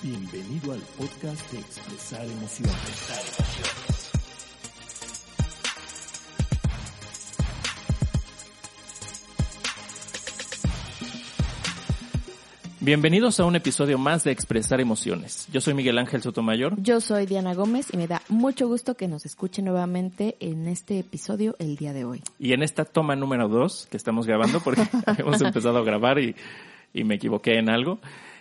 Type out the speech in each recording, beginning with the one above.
Bienvenido al podcast de Expresar Emociones. Bienvenidos a un episodio más de Expresar Emociones. Yo soy Miguel Ángel Sotomayor. Yo soy Diana Gómez y me da mucho gusto que nos escuchen nuevamente en este episodio el día de hoy. Y en esta toma número dos que estamos grabando, porque hemos empezado a grabar y, y, me equivoqué en algo,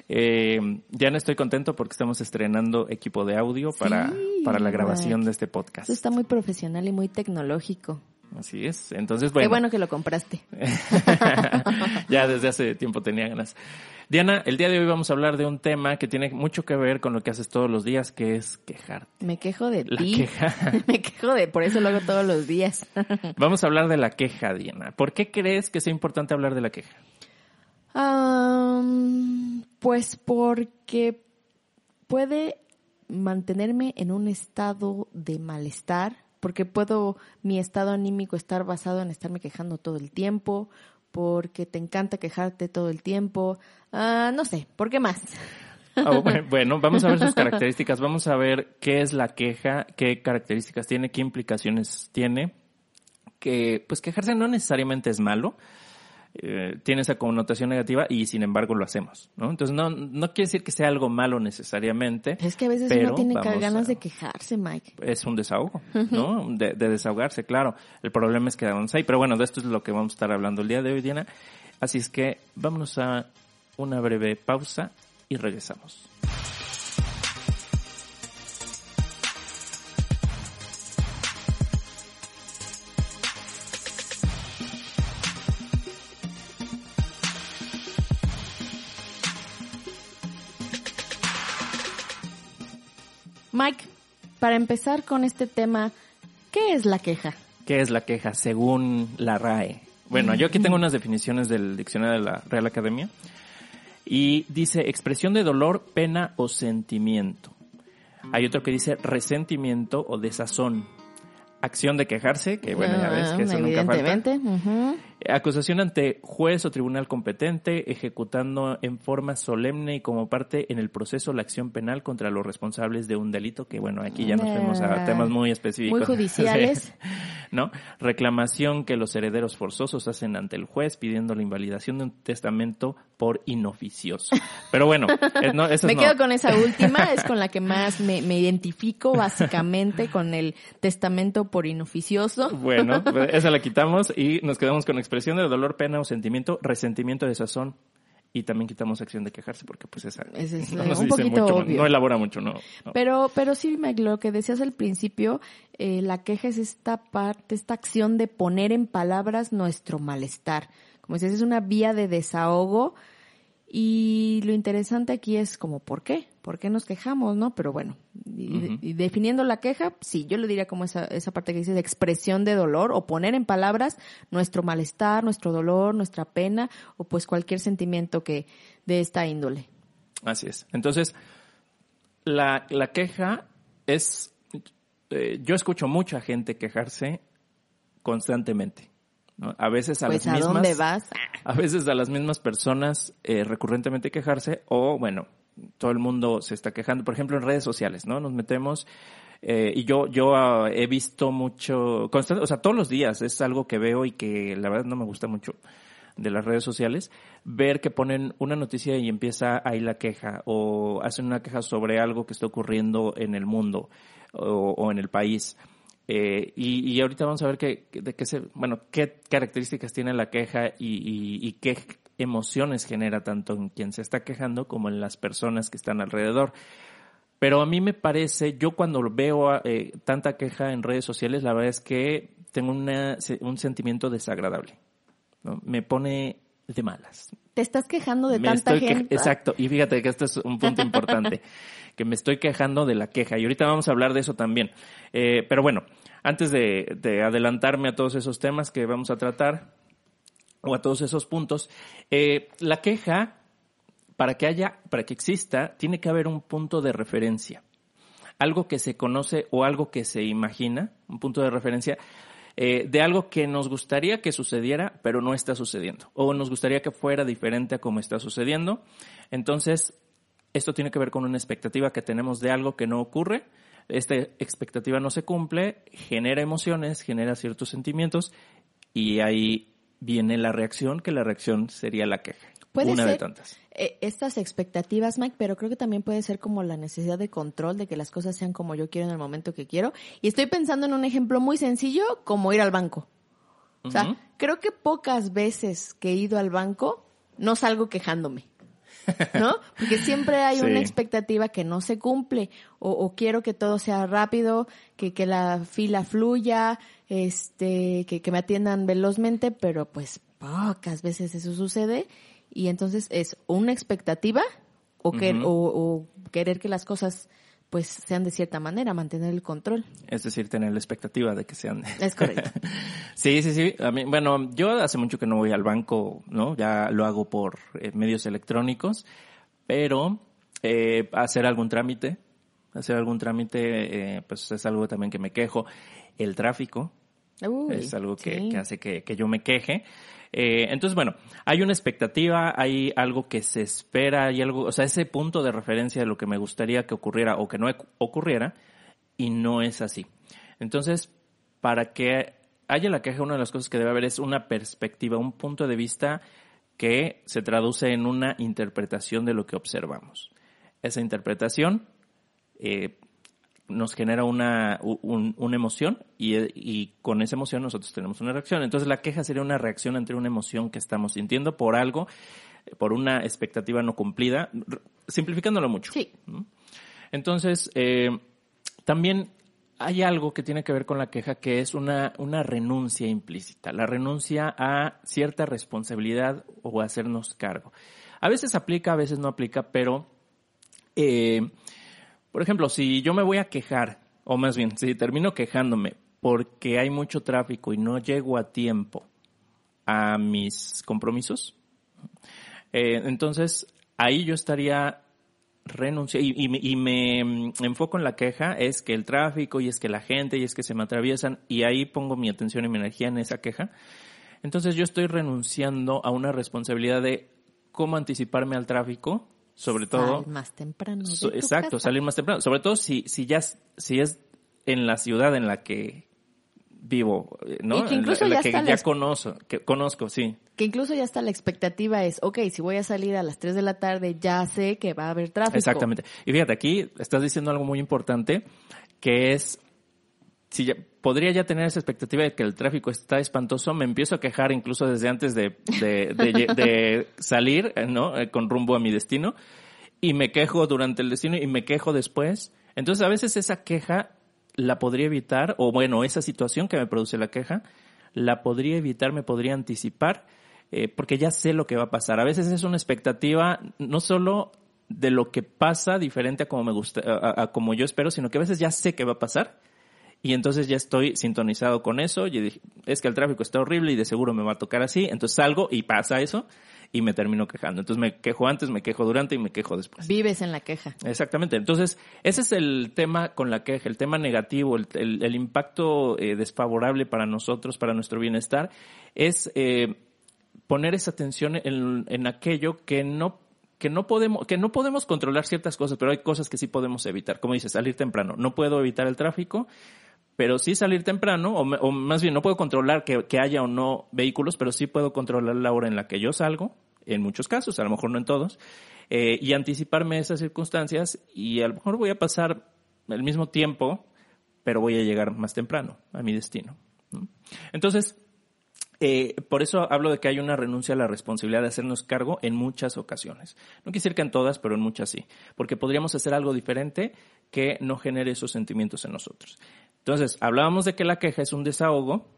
eh, ya no estoy contento porque estamos estrenando equipo de audio para, Sí, para la grabación de este podcast. Está muy profesional y muy tecnológico. Así es. Entonces, Qué bueno. bueno que lo compraste. ya desde hace tiempo tenía ganas. Diana, el día de hoy vamos a hablar de un tema que tiene mucho que ver con lo que haces todos los días, que es quejarte. Me quejo de La ti. queja. me quejo de, por eso lo hago todos los días. Vamos a hablar de la queja, Diana. ¿Por qué crees que sea importante hablar de la queja? Pues porque puede mantenerme en un estado de malestar, porque puedo mi estado anímico estar basado en estarme quejando todo el tiempo, porque te encanta quejarte todo el tiempo, Ah, no sé, ¿por qué más? Ah, bueno, vamos a ver sus características, vamos a ver qué es la queja, qué características tiene, qué implicaciones tiene. Que, pues quejarse no necesariamente es malo, eh, tiene esa connotación negativa y sin embargo lo hacemos, ¿no? Entonces no, no quiere decir que sea algo malo necesariamente. Es que a veces pero uno tiene ganas a- de quejarse, Mike. es un desahogo, ¿no? De, de desahogarse, claro. El problema es que vamos ahí, pero bueno, de esto es lo que vamos a estar hablando el día de hoy, Diana. Así es que vámonos a una breve pausa y regresamos. Para empezar con este tema, ¿qué es la queja? ¿Qué es la queja según la RAE? Bueno, yo aquí tengo unas definiciones del diccionario de la Real Academia y dice expresión de dolor, pena o sentimiento. Hay otro que dice resentimiento o desazón. Acción de quejarse, que bueno, ya ves que eso nunca falta. Evidentemente. ujú. Acusación ante juez o tribunal competente, ejecutando en forma solemne y como parte en el proceso la acción penal contra los responsables de un delito, que bueno, aquí ya nos fuimos a Ah, temas muy específicos. muy judiciales. ¿No? Reclamación que los herederos forzosos hacen ante el juez pidiendo la invalidación de un testamento por inoficioso. Pero bueno, eh, no, Me quedo con esa última, es con la que más me, me identifico básicamente con el testamento por inoficioso. Bueno, pues, esa la quitamos y nos quedamos con expresión de dolor, pena o sentimiento, resentimiento de sazón y también quitamos acción de quejarse porque pues esa Ese es, no nos un dice poquito mucho, obvio. no elabora mucho, no. no. Pero, pero sí, Mike, lo que decías al principio, eh, la queja es esta parte, esta acción de poner en palabras nuestro malestar. Como decías, es una vía de desahogo y lo interesante aquí es como, ¿por qué? ¿Por qué nos quejamos, no? Pero bueno, y, definiendo la queja, sí, yo le diría como esa, esa parte que dice de expresión de dolor o poner en palabras nuestro malestar, nuestro dolor, nuestra pena o pues cualquier sentimiento que de esta índole. Así es. Entonces, la, la queja es, eh, yo escucho mucha gente quejarse constantemente. ¿no? A veces a Pues las a mismas. dónde vas? a veces a las mismas personas eh, recurrentemente quejarse o, bueno, todo el mundo se está quejando. Por ejemplo, en redes sociales, ¿no? Nos metemos eh, y yo yo ah, he visto mucho, constante, o sea, todos los días es algo que veo y que la verdad no me gusta mucho de las redes sociales, ver que ponen una noticia y empieza ahí la queja o hacen una queja sobre algo que está ocurriendo en el mundo o, en el país. Eh, y, y ahorita vamos a ver qué, de qué se, bueno, qué características tiene la queja y qué emociones genera tanto en quien se está quejando como en las personas que están alrededor. Pero a mí me parece, yo cuando veo eh, tanta queja en redes sociales, la verdad es que tengo una, un sentimiento desagradable. ¿no? Me pone de malas. Te estás quejando de Me tanta estoy gente. Exacto, y fíjate que este es un punto importante, que me estoy quejando de la queja, y ahorita vamos a hablar de eso también. Eh, pero bueno, antes de, de adelantarme a todos esos temas que vamos a tratar, o a todos esos puntos, eh, la queja, para que haya, para que exista, tiene que haber un punto de referencia. Algo que se conoce o algo que se imagina, un punto de referencia, eh, de algo que nos gustaría que sucediera, pero no está sucediendo. O nos gustaría que fuera diferente a como está sucediendo. Entonces, esto tiene que ver con una expectativa que tenemos de algo que no ocurre. Esta expectativa no se cumple, genera emociones, genera ciertos sentimientos y ahí viene la reacción, que la reacción sería la queja. Puede una ser de tantas. eh, estas expectativas, Mike, pero creo que también puede ser como la necesidad de control, de que las cosas sean como yo quiero en el momento que quiero. Y estoy pensando en un ejemplo muy sencillo, como ir al banco. O sea, creo que pocas veces que he ido al banco no salgo quejándome. ¿No? Porque siempre hay una expectativa que no se cumple. O, o quiero que todo sea rápido, que, que la fila fluya, este, que, que me atiendan velozmente, pero pues pocas veces eso sucede. Y entonces es una expectativa o, que, o querer que las cosas pues sean de cierta manera, mantener el control. Es decir, tener la expectativa de que sean. Es correcto. Sí, sí, sí. A mí, bueno, yo hace mucho que no voy al banco, ¿no? Ya lo hago por eh, medios electrónicos, pero eh, hacer algún trámite, hacer algún trámite, eh, pues es algo también que me quejo. El tráfico Uy, es algo que, sí. que hace que, que yo me queje. Eh, entonces, bueno, hay una expectativa, hay algo que se espera, hay algo, o sea, ese punto de referencia de lo que me gustaría que ocurriera o que no ocurriera, y no es así. Entonces, para que haya la queja, una de las cosas que debe haber es una perspectiva, un punto de vista que se traduce en una interpretación de lo que observamos. Esa interpretación eh, nos genera una, un- una emoción y, y con esa emoción nosotros tenemos una reacción. Entonces la queja sería una reacción ante una emoción que estamos sintiendo por algo, por una expectativa no cumplida, simplificándolo mucho. Sí. Entonces, eh, también hay algo que tiene que ver con la queja que es una, una renuncia implícita, la renuncia a cierta responsabilidad o a hacernos cargo. A veces aplica, a veces no aplica, pero, eh, por ejemplo, si yo me voy a quejar, o más bien, si termino quejándome porque hay mucho tráfico y no llego a tiempo a mis compromisos, eh, entonces ahí yo estaría renuncia y, y y me mm, enfoco en la queja es que el tráfico y es que la gente y es que se me atraviesan y ahí pongo mi atención y mi energía en esa queja. Entonces yo estoy renunciando a una responsabilidad de cómo anticiparme al tráfico, sobre todo Sal más temprano. de So- tu exacto, casa. salir más temprano. Sobre todo si, si ya si es en la ciudad en la que vivo, eh, ¿no? Y que En la- en que ya conozco, que conozco, sí. Que incluso ya está la expectativa es, ok, si voy a salir a las 3 de la tarde, ya sé que va a haber tráfico. Exactamente. Y fíjate, aquí estás diciendo algo muy importante, que es, si ya, podría ya tener esa expectativa de que el tráfico está espantoso, me empiezo a quejar incluso desde antes de, salir, ¿no? Eh, Con rumbo a mi destino, y me quejo durante el destino y me quejo después. Entonces, a veces esa queja la podría evitar, o bueno, esa situación que me produce la queja, la podría evitar, me podría anticipar, eh, porque ya sé lo que va a pasar. A veces es una expectativa no solo de lo que pasa diferente a como me gusta, a, a como yo espero, sino que a veces ya sé que va a pasar y entonces ya estoy sintonizado con eso. Y dije, es que el tráfico está horrible y de seguro me va a tocar así. Entonces salgo y pasa eso y me termino quejando. Entonces me quejo antes, me quejo durante y me quejo después. Vives en la queja. Exactamente. Entonces, ese es el tema con la queja, el tema negativo, el, el- el impacto eh, desfavorable para nosotros, para nuestro bienestar, es eh, poner esa atención en, en aquello que no que no podemos que no podemos controlar ciertas cosas, pero hay cosas que sí podemos evitar. Como dices, salir temprano. No puedo evitar el tráfico, pero sí salir temprano, o, más bien no puedo controlar que, haya o no vehículos, pero sí puedo controlar la hora en la que yo salgo, en muchos casos, a lo mejor no en todos, eh, y anticiparme a esas circunstancias y a lo mejor voy a pasar el mismo tiempo, pero voy a llegar más temprano a mi destino. ¿no? Entonces, eh, por eso hablo de que hay una renuncia a la responsabilidad de hacernos cargo en muchas ocasiones. No quisiera que en todas, pero en muchas sí. Porque podríamos hacer algo diferente que no genere esos sentimientos en nosotros. Entonces, hablábamos de que la queja es un desahogo,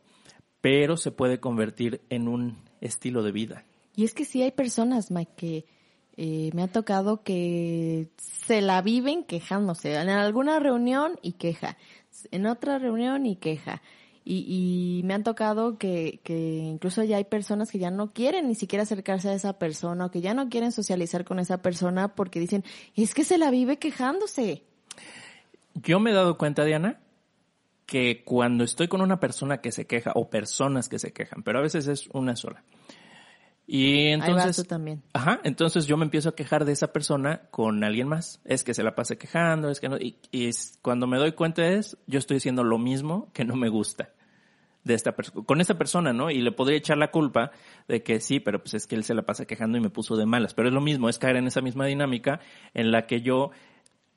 pero se puede convertir en un estilo de vida. Y es que sí hay personas, Mike, que eh, me ha tocado que se la viven quejándose. En alguna reunión y queja, en otra reunión y queja. Y, y me han tocado que, que incluso ya hay personas que ya no quieren ni siquiera acercarse a esa persona o que ya no quieren socializar con esa persona porque dicen, es que se la vive quejándose. Yo me he dado cuenta, Diana, que cuando estoy con una persona que se queja o personas que se quejan, pero a veces es una sola. Y Ahí vas entonces, tú también. ajá, entonces yo me empiezo a quejar de esa persona con alguien más. Es que se la pase quejando, es que no, y, y es- cuando me doy cuenta es, yo estoy haciendo lo mismo que no me gusta de esta persona, con esta persona, ¿no? Y le podría echar la culpa de que sí, pero pues es que él se la pasa quejando y me puso de malas. Pero es lo mismo, es caer en esa misma dinámica en la que yo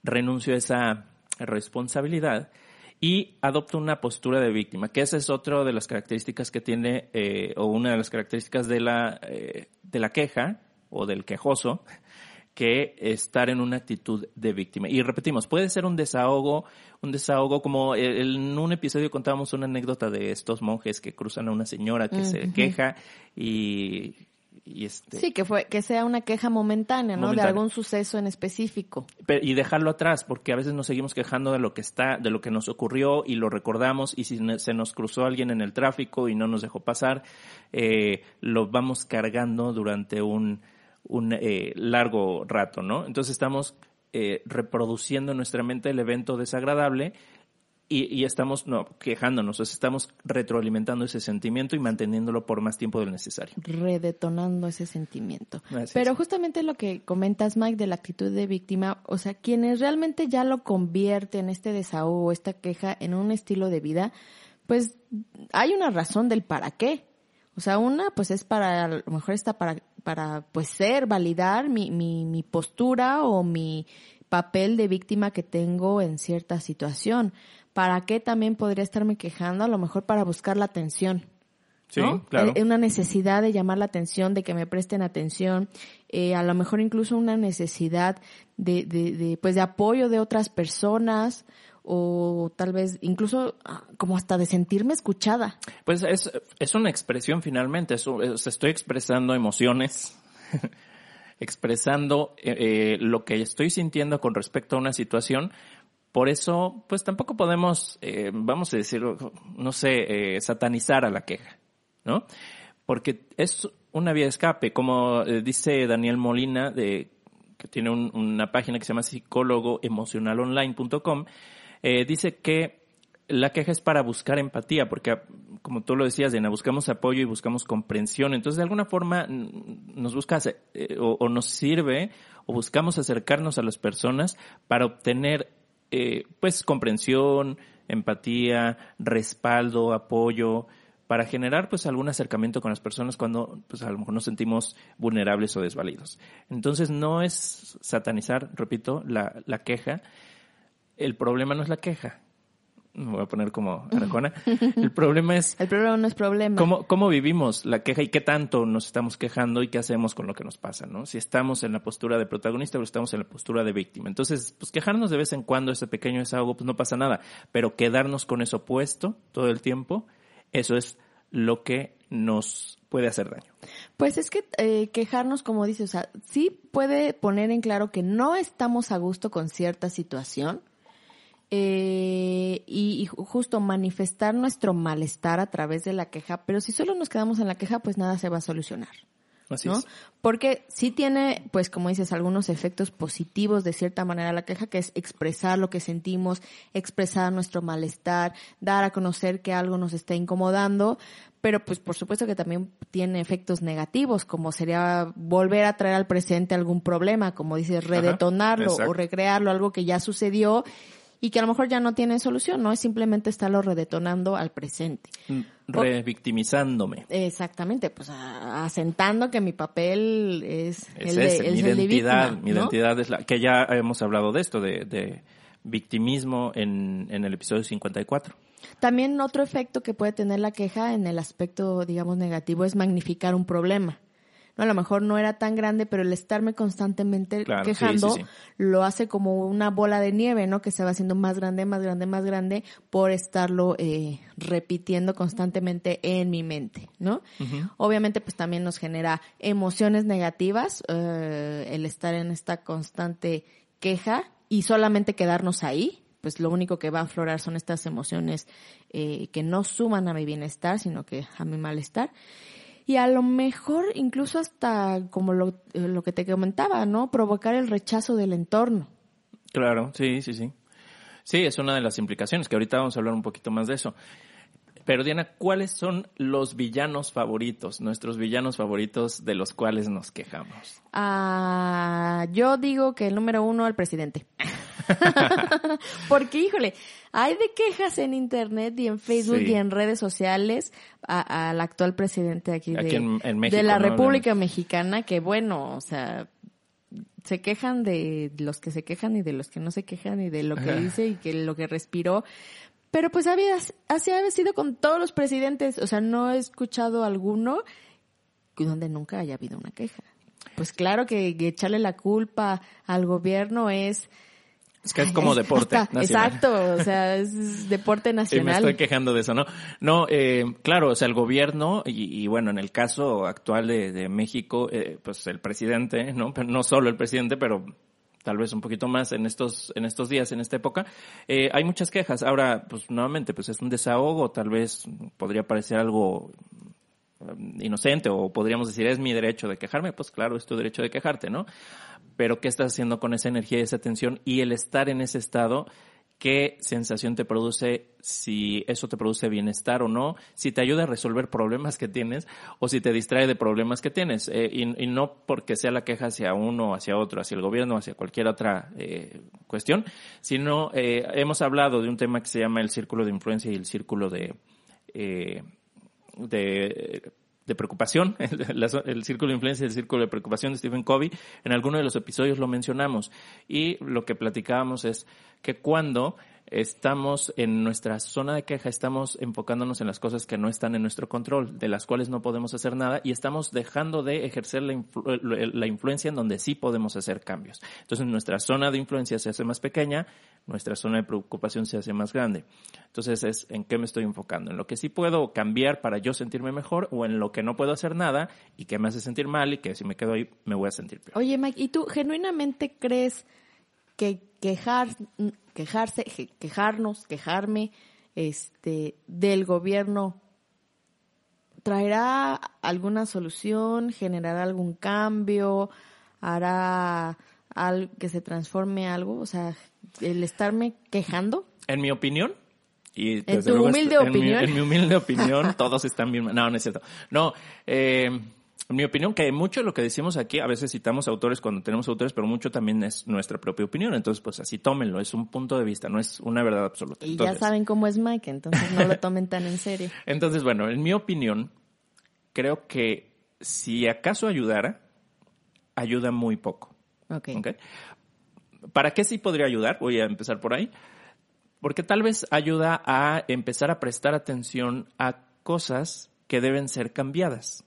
renuncio a esa responsabilidad y adopto una postura de víctima, que esa es otra de las características que tiene, eh, o una de las características de la, eh, de la queja o del quejoso, que estar en una actitud de víctima. Y repetimos, puede ser un desahogo, un desahogo como en un episodio contábamos una anécdota de estos monjes que cruzan a una señora que se queja y, y este, Sí, que fue que sea una queja momentánea, ¿no? Momentánea. De algún suceso en específico. Pe- y dejarlo atrás, porque a veces nos seguimos quejando de lo que está, de lo que nos ocurrió y lo recordamos y si se nos cruzó alguien en el tráfico y no nos dejó pasar, eh, lo vamos cargando durante un, un eh, largo rato, ¿no? Entonces estamos eh, reproduciendo en nuestra mente el evento desagradable y, y estamos no, quejándonos, estamos retroalimentando ese sentimiento y manteniéndolo por más tiempo del necesario. redetonando ese sentimiento. Así Pero es. justamente lo que comentas, Mike, de la actitud de víctima, o sea, quienes realmente ya lo convierten, este desahogo, esta queja, en un estilo de vida, pues hay una razón del para qué. O sea, una, pues es para, a lo mejor está para, para, pues ser, validar mi, mi, mi postura o mi papel de víctima que tengo en cierta situación. ¿Para qué también podría estarme quejando? A lo mejor para buscar la atención. Sí, ¿no? claro. Eh, Una necesidad de llamar la atención, de que me presten atención, eh, a lo mejor incluso una necesidad de, de, de, pues de apoyo de otras personas o tal vez incluso ah, como hasta de sentirme escuchada. Pues es, es una expresión finalmente, es- estoy expresando emociones, expresando eh, eh, lo que estoy sintiendo con respecto a una situación. Por eso, pues tampoco podemos, eh, vamos a decir, no sé, eh, satanizar a la queja, ¿no? Porque es una vía de escape, como eh, dice Daniel Molina, de, que tiene un- una página que se llama psicólogoemocionalonline.com, eh, dice que la queja es para buscar empatía, porque como tú lo decías, Diana, buscamos apoyo y buscamos comprensión. Entonces, de alguna forma, nos busca o, o nos sirve o buscamos acercarnos a las personas para obtener, eh, pues, comprensión, empatía, respaldo, apoyo, para generar, pues, algún acercamiento con las personas cuando, pues, a lo mejor nos sentimos vulnerables o desvalidos. Entonces, no es satanizar, repito, la, la queja. El problema no es la queja. Me voy a poner como Arjona. El problema es El problema no es problema. ¿Cómo, ¿Cómo vivimos la queja y qué tanto nos estamos quejando y qué hacemos con lo que nos pasa, ¿no? Si estamos en la postura de protagonista o estamos en la postura de víctima. Entonces, pues quejarnos de vez en cuando, ese pequeño desahogo, pues no pasa nada. Pero quedarnos con eso puesto todo el tiempo, eso es lo que nos puede hacer daño. Pues es que eh, quejarnos, como dices, o sea, sí puede poner en claro que no estamos a gusto con cierta situación eh, y, y ju- justo manifestar nuestro malestar a través de la queja, pero si solo nos quedamos en la queja, pues nada se va a solucionar. Así ¿no? es. Porque sí tiene, pues como dices, algunos efectos positivos de cierta manera la queja, que es expresar lo que sentimos, expresar nuestro malestar, dar a conocer que algo nos está incomodando, pero pues por supuesto que también tiene efectos negativos, como sería volver a traer al presente algún problema, como dices, redetonarlo exacto. o recrearlo, algo que ya sucedió y que a lo mejor ya no tiene solución, no es simplemente estarlo redetonando al presente. Revictimizándome. Exactamente, pues a- asentando que mi papel es, Es el de, ese, es mi el de identidad. víctima, mi ¿no? identidad es la que ya hemos hablado de esto, de, de victimismo en, en el episodio 54. También otro efecto que puede tener la queja en el aspecto, digamos, negativo es magnificar un problema. No a lo mejor no era tan grande, pero el estarme constantemente Claro, quejando sí, sí. lo hace como una bola de nieve, ¿no? Que se va haciendo más grande, más grande, más grande por estarlo eh, repitiendo constantemente en mi mente, ¿no? Obviamente, pues también nos genera emociones negativas eh, el estar en esta constante queja y solamente quedarnos ahí, pues lo único que va a aflorar son estas emociones eh, que no suman a mi bienestar, sino que a mi malestar. Y a lo mejor incluso hasta como lo, eh, lo que te comentaba, ¿no? Provocar el rechazo del entorno. Claro, sí, sí, sí. Sí, es una de las implicaciones, que ahorita vamos a hablar un poquito más de eso. Pero Diana, ¿cuáles son los villanos favoritos, nuestros villanos favoritos de los cuales nos quejamos? Ah, yo digo que el número uno, el presidente. Porque, híjole, hay de quejas en internet y en Facebook Sí. y en redes sociales al actual presidente aquí, Aquí de, en- en México, de la ¿no? República Mexicana, que bueno, o sea, se quejan de los que se quejan y de los que no se quejan y de lo que dice y que lo que respiró. Pero pues había, así ha sido con todos los presidentes, o sea, no he escuchado alguno donde nunca haya habido una queja. Pues claro que echarle la culpa al gobierno es... Es que es como deporte hasta- nacional. Exacto, o sea, es, es deporte Sí, me nacional. estoy quejando de eso, ¿no? No, eh, claro, o sea, el gobierno y, y bueno, en el caso actual de, de México, eh, pues el presidente, ¿no? Pero no solo el presidente, pero tal vez un poquito más en estos en estos días, en esta época, eh, hay muchas quejas. Ahora, pues nuevamente, pues es un desahogo, tal vez podría parecer algo mm, inocente o podríamos decir es mi derecho de quejarme, pues claro, es tu derecho de quejarte, ¿no? Pero ¿qué estás haciendo con esa energía y esa tensión y el estar en ese estado? ¿Qué sensación te produce si eso te produce bienestar o no? Si te ayuda a resolver problemas que tienes o si te distrae de problemas que tienes. Eh, y, no porque sea la queja hacia uno, hacia otro, hacia el gobierno, hacia cualquier otra eh, cuestión, sino eh, hemos hablado de un tema que se llama el círculo de influencia y el círculo de, eh, de, de preocupación, el, el círculo de influencia y el círculo de preocupación de Stephen Covey, en alguno de los episodios lo mencionamos. Y lo que platicábamos es que cuando estamos en nuestra zona de queja, estamos enfocándonos en las cosas que no están en nuestro control, de las cuales no podemos hacer nada, y estamos dejando de ejercer la, influ- la influencia en donde sí podemos hacer cambios. Entonces nuestra zona de influencia se hace más pequeña, nuestra zona de preocupación se hace más grande. Entonces es en qué me estoy enfocando, en lo que sí puedo cambiar para yo sentirme mejor o en lo que no puedo hacer nada y que me hace sentir mal y que si me quedo ahí me voy a sentir peor. Oye, Mike, ¿y tú genuinamente crees que quejar, quejarse, quejarnos, quejarme, este, del gobierno traerá alguna solución, generará algún cambio, hará al que se transforme algo, o sea, el estarme quejando? En mi opinión, y En tu luego humilde en mi- opinión. en mi humilde opinión, todos están bien. No, no es cierto. No, eh, en mi opinión, que mucho de lo que decimos aquí, a veces citamos autores cuando tenemos autores, pero mucho también es nuestra propia opinión. Entonces, pues así tómenlo, es un punto de vista, no es una verdad absoluta. Y Entonces, ya saben cómo es Mike, entonces no lo tomen tan en serio. Entonces, bueno, en mi opinión, creo que si acaso ayudara, ayuda muy poco. ¿Para qué sí podría ayudar? Voy a empezar por ahí. Porque tal vez ayuda a empezar a prestar atención a cosas que deben ser cambiadas.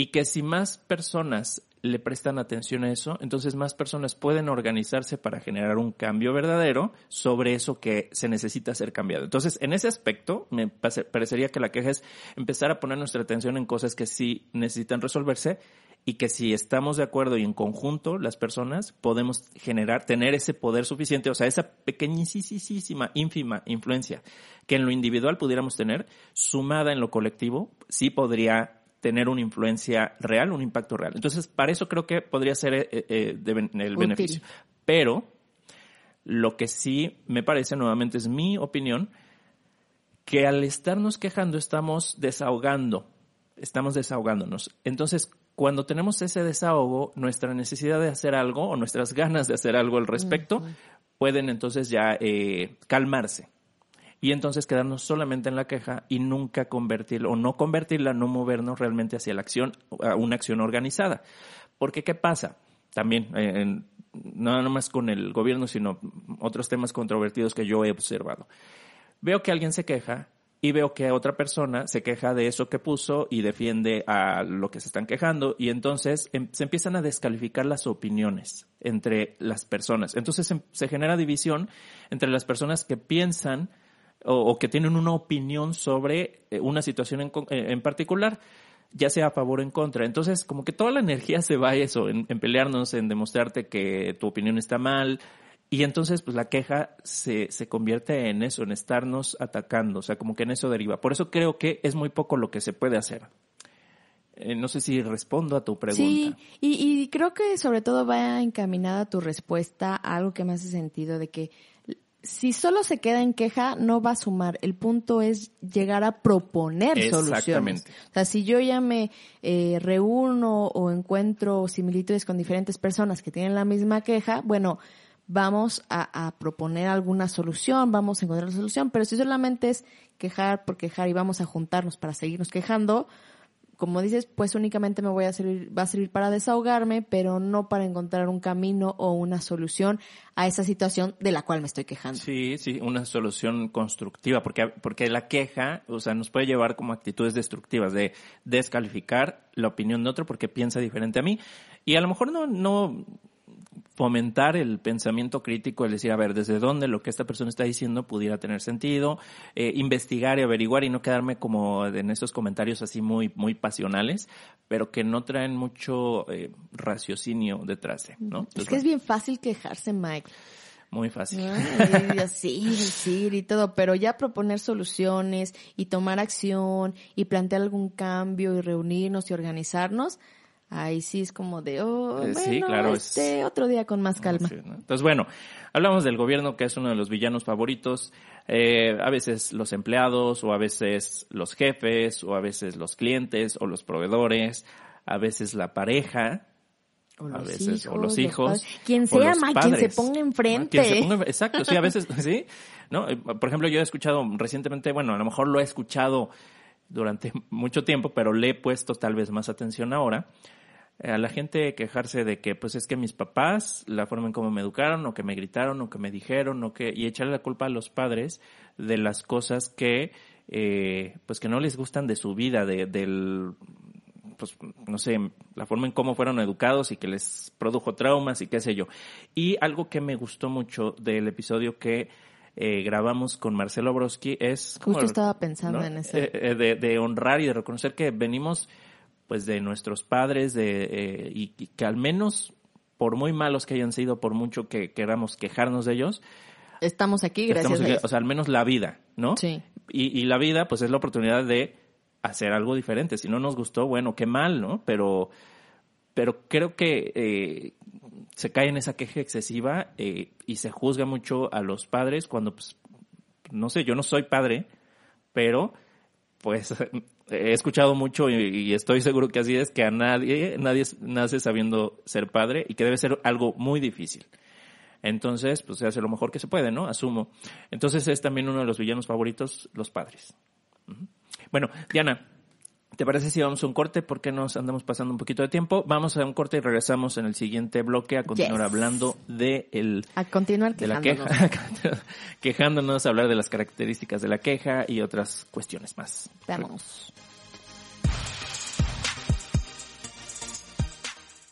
Y que si más personas le prestan atención a eso, entonces más personas pueden organizarse para generar un cambio verdadero sobre eso que se necesita ser cambiado. Entonces, en ese aspecto, me parecería que la queja es empezar a poner nuestra atención en cosas que sí necesitan resolverse y que si estamos de acuerdo y en conjunto las personas podemos generar, tener ese poder suficiente, o sea, esa pequeñísima, ínfima influencia que en lo individual pudiéramos tener, sumada en lo colectivo, sí podría tener una influencia real, un impacto real. Entonces, para eso creo que podría ser eh, eh, de ben- el Útil. beneficio. Pero, lo que sí me parece, nuevamente es mi opinión, que al estarnos quejando estamos desahogando, estamos desahogándonos. Entonces, cuando tenemos ese desahogo, nuestra necesidad de hacer algo o nuestras ganas de hacer algo al respecto pueden entonces ya eh, calmarse. Y entonces quedarnos solamente en la queja y nunca convertirla, o no convertirla, no movernos realmente hacia la acción, a una acción organizada. Porque, ¿qué pasa? También, eh, no nomás con el gobierno, sino otros temas controvertidos que yo he observado. Veo que alguien se queja y veo que otra persona se queja de eso que puso y defiende a lo que se están quejando y entonces em, se empiezan a descalificar las opiniones entre las personas. Entonces em, se genera división entre las personas que piensan o, que tienen una opinión sobre eh, una situación en, eh, en particular ya sea a favor o en contra. Entonces, como que toda la energía se va a eso, en, en pelearnos, en demostrarte que tu opinión está mal. Y entonces, pues la queja se, se convierte en eso, en estarnos atacando. O sea, como que en eso deriva. Por eso creo que es muy poco lo que se puede hacer. Eh, no sé si respondo a tu pregunta. Sí, y, y creo que sobre todo va encaminada tu respuesta a algo que me hace sentido de que si solo se queda en queja, no va a sumar. El punto es llegar a proponer soluciones. Exactamente. O sea, si yo ya me eh, reúno o encuentro similitudes con diferentes personas que tienen la misma queja, bueno, vamos a, a proponer alguna solución, vamos a encontrar la solución, pero si solamente es quejar por quejar y vamos a juntarnos para seguirnos quejando, como dices, pues únicamente me voy a servir, va a servir para desahogarme, pero no para encontrar un camino o una solución a esa situación de la cual me estoy quejando. Sí, sí, una solución constructiva, porque, porque la queja, o sea, nos puede llevar como actitudes destructivas de descalificar la opinión de otro porque piensa diferente a mí. Y a lo mejor no, no fomentar el pensamiento crítico, el decir, a ver, desde dónde lo que esta persona está diciendo pudiera tener sentido, eh, investigar y averiguar y no quedarme como en esos comentarios así muy, muy pasionales, pero que no traen mucho eh, raciocinio detrás de, ¿no? Es que es bien fácil quejarse, Mike. Muy fácil. Ay, así, decir y todo, pero ya proponer soluciones y tomar acción y plantear algún cambio y reunirnos y organizarnos, ahí sí es como de, oh, Eh, bueno, sí, claro, es- este, otro día con más calma. Sí, ¿no? Entonces, bueno, hablamos del gobierno, que es uno de los villanos favoritos. Eh, a veces los empleados, o a veces los jefes, o a veces los clientes, o los proveedores, a veces la pareja, O a los veces, hijos, o los los hijos. padres. Quien sea, los Mike, quien se ponga enfrente. Se ponga- exacto, sí, a veces, sí. ¿No? Eh, Por ejemplo, yo he escuchado recientemente, bueno, a lo mejor lo he escuchado durante mucho tiempo, pero le he puesto tal vez más atención ahora. eh, A la gente quejarse de que, pues es que mis papás, la forma en cómo me educaron, o que me gritaron, o que me dijeron, o que, y echarle la culpa a los padres de las cosas que, eh, pues que no les gustan de su vida, de, del, pues, no sé, la forma en cómo fueron educados y que les produjo traumas y qué sé yo. Y algo que me gustó mucho del episodio que eh, grabamos con Marcelo Broski es... Justo estaba pensando en eso. Eh, eh, de, de honrar y de reconocer que venimos pues de nuestros padres de, eh, y, y que al menos por muy malos que hayan sido, por mucho que queramos quejarnos de ellos, Estamos aquí gracias estamos a o sea, al menos la vida, ¿no? Sí. Y, y la vida, pues es la oportunidad de hacer algo diferente. Si no nos gustó, bueno, qué mal, ¿no? Pero, pero creo que eh, se cae en esa queja excesiva eh, y se juzga mucho a los padres cuando, pues, no sé, yo no soy padre, pero pues he escuchado mucho y, y estoy seguro que así es que a nadie, nadie nace sabiendo ser padre y que debe ser algo muy difícil. Entonces, pues se hace lo mejor que se puede, ¿no? Asumo. Entonces es también uno de los villanos favoritos, los padres. Bueno, Diana, ¿te parece si vamos a un corte? Porque nos andamos pasando un poquito de tiempo. Vamos a un corte y regresamos en el siguiente bloque a continuar Yes. hablando de el A continuar de la queja, quejándonos, hablar de las características de la queja y otras cuestiones más. Veamos.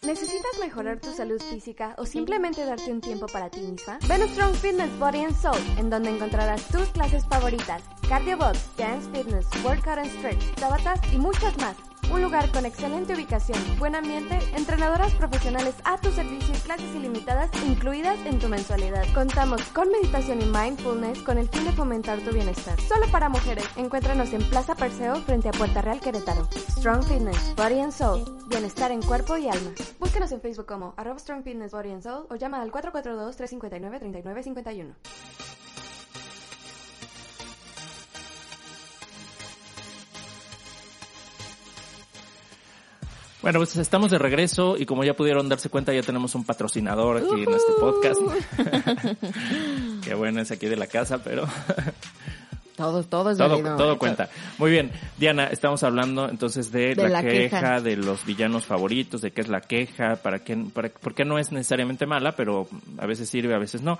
¿Necesitas mejorar tu salud física o simplemente darte un tiempo para ti misma? Ven a Strong Fitness Body and Soul, en donde encontrarás tus clases favoritas, cardio box, dance fitness, workout and stretch, tabatas y muchas más. Un lugar con excelente ubicación, buen ambiente, entrenadoras profesionales a tu servicio y clases ilimitadas incluidas en tu mensualidad. Contamos con meditación y mindfulness con el fin de fomentar tu bienestar. Solo para mujeres, encuéntranos en Plaza Perseo frente a Puerta Real Querétaro. Strong Fitness, Body and Soul, bienestar en cuerpo y alma. Búscanos en Facebook como arroba Strong Fitness Body and Soul o llama al 442-359-3951. Bueno, pues estamos de regreso y como ya pudieron darse cuenta, ya tenemos un patrocinador aquí en este podcast. Qué bueno es aquí de la casa, pero Todo, todo es todo, todo cuenta. Muy bien, Diana, estamos hablando entonces de, De la, la queja, queja. de los villanos favoritos, de qué es la queja, para qué, para, por qué no es necesariamente mala, pero a veces sirve, a veces no.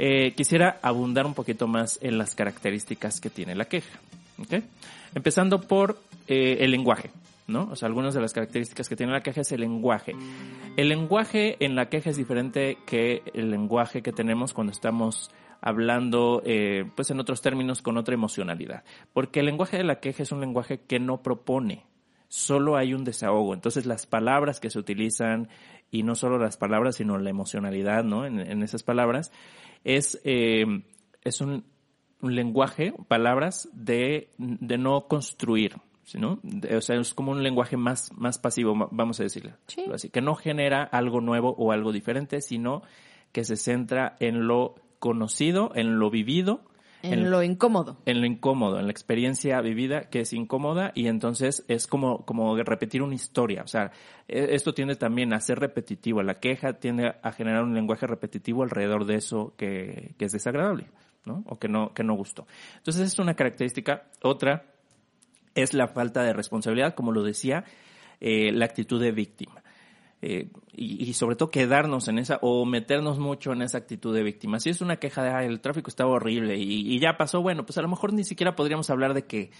Eh, quisiera abundar un poquito más en las características que tiene la queja. ¿ok? Empezando por eh, el lenguaje. ¿No? O sea, algunas de las características que tiene la queja es el lenguaje. El lenguaje en la queja es diferente que el lenguaje que tenemos cuando estamos hablando, eh, pues en otros términos, con otra emocionalidad. Porque el lenguaje de la queja es un lenguaje que no propone, solo hay un desahogo. Entonces las palabras que se utilizan, y no solo las palabras, sino la emocionalidad, ¿no? En, esas palabras, es, eh, es un, un lenguaje, palabras de, de no construir, ¿no? O sea, es como un lenguaje más, más pasivo, vamos a decirlo. Sí. Así, que no genera algo nuevo o algo diferente, sino que se centra en lo conocido, en lo vivido, En, lo incómodo. en lo incómodo, en la experiencia vivida que es incómoda y entonces es como, como repetir una historia. O sea, e- esto tiende también a ser repetitivo. La queja tiende a generar un lenguaje repetitivo alrededor de eso que, que es desagradable, ¿no? O que no, que no gustó. Entonces es una característica. Otra es la falta de responsabilidad, como lo decía, eh, la actitud de víctima. Eh, y, sobre todo quedarnos en esa o meternos mucho en esa actitud de víctima. Si es una queja de "Ay, el tráfico estaba horrible y, ya pasó, bueno, pues a lo mejor ni siquiera podríamos hablar de que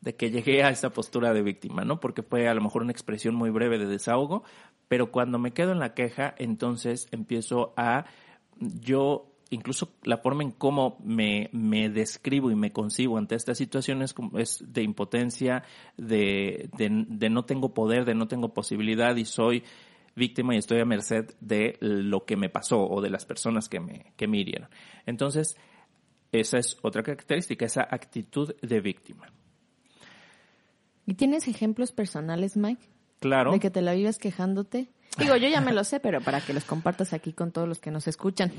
de que llegué a esta postura de víctima, ¿no? Porque fue a lo mejor una expresión muy breve de desahogo, pero cuando me quedo en la queja, entonces empiezo a yo incluso la forma en cómo me, me describo y me concibo ante estas situaciones como es de impotencia, de, de, de no tengo poder, de no tengo posibilidad y soy víctima y estoy a merced de lo que me pasó o de las personas que me, que me hirieron. Entonces, esa es otra característica, esa actitud de víctima. ¿Y tienes ejemplos personales, Mike? Claro. De que te la vives quejándote. Digo, yo ya me lo sé, pero para que los compartas aquí con todos los que nos escuchan.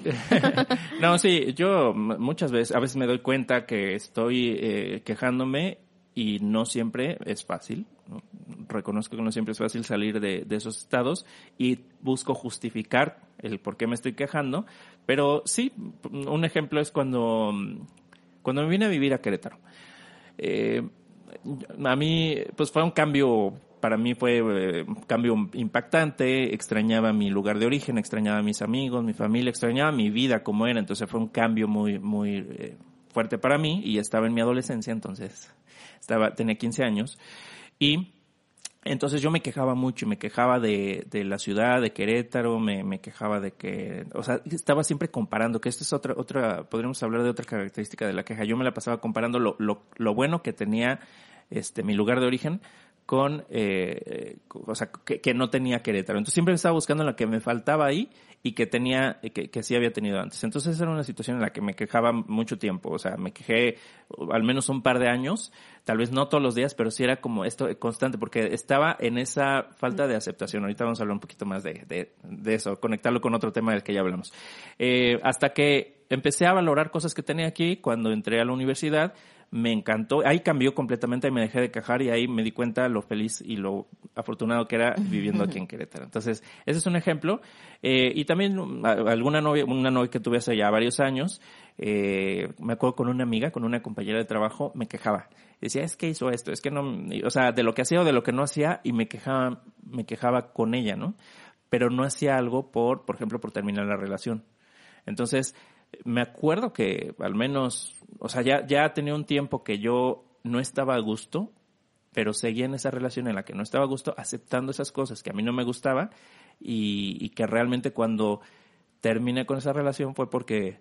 no, sí, yo muchas veces, a veces me doy cuenta que estoy eh, quejándome y no siempre es fácil. ¿no? Reconozco que no siempre es fácil salir de, de esos estados y busco justificar el por qué me estoy quejando. Pero sí, un ejemplo es cuando, cuando me vine a vivir a Querétaro. Eh, a mí, pues fue un cambio, para mí fue eh, un cambio impactante, extrañaba mi lugar de origen, extrañaba a mis amigos, mi familia, extrañaba mi vida como era, entonces fue un cambio muy, muy eh, fuerte para mí y estaba en mi adolescencia, entonces estaba, tenía 15 años y entonces yo me quejaba mucho, me quejaba de, de la ciudad, de Querétaro, me, me quejaba de que, o sea, estaba siempre comparando, que esta es otra, otra, podríamos hablar de otra característica de la queja. Yo me la pasaba comparando lo, lo, lo bueno que tenía este mi lugar de origen con, eh, o sea, que, no tenía Querétaro. Entonces siempre estaba buscando lo que me faltaba ahí y que tenía, que, que sí había tenido antes. Entonces era una situación en la que me quejaba mucho tiempo, o sea, me quejé al menos un par de años, tal vez no todos los días, pero sí era como esto constante, porque estaba en esa falta de aceptación. Ahorita vamos a hablar un poquito más de, de, de eso, conectarlo con otro tema del que ya hablamos. Eh, hasta que empecé a valorar cosas que tenía aquí cuando entré a la universidad, me encantó, ahí cambió completamente y me dejé de quejar y ahí me di cuenta lo feliz y lo afortunado que era viviendo aquí en Querétaro. Entonces, ese es un ejemplo. Eh, y también alguna novia, una novia que tuve hace ya varios años, eh, me acuerdo con una amiga, con una compañera de trabajo, me quejaba. Decía, es que hizo esto, es que no, o sea, de lo que hacía o de lo que no hacía y me quejaba, me quejaba con ella, ¿no? Pero no hacía algo por, por ejemplo, por terminar la relación. Entonces, me acuerdo que al menos, o sea, ya, ya tenía un tiempo que yo no estaba a gusto, pero seguía en esa relación en la que no estaba a gusto, aceptando esas cosas que a mí no me gustaba y, y que realmente cuando terminé con esa relación fue porque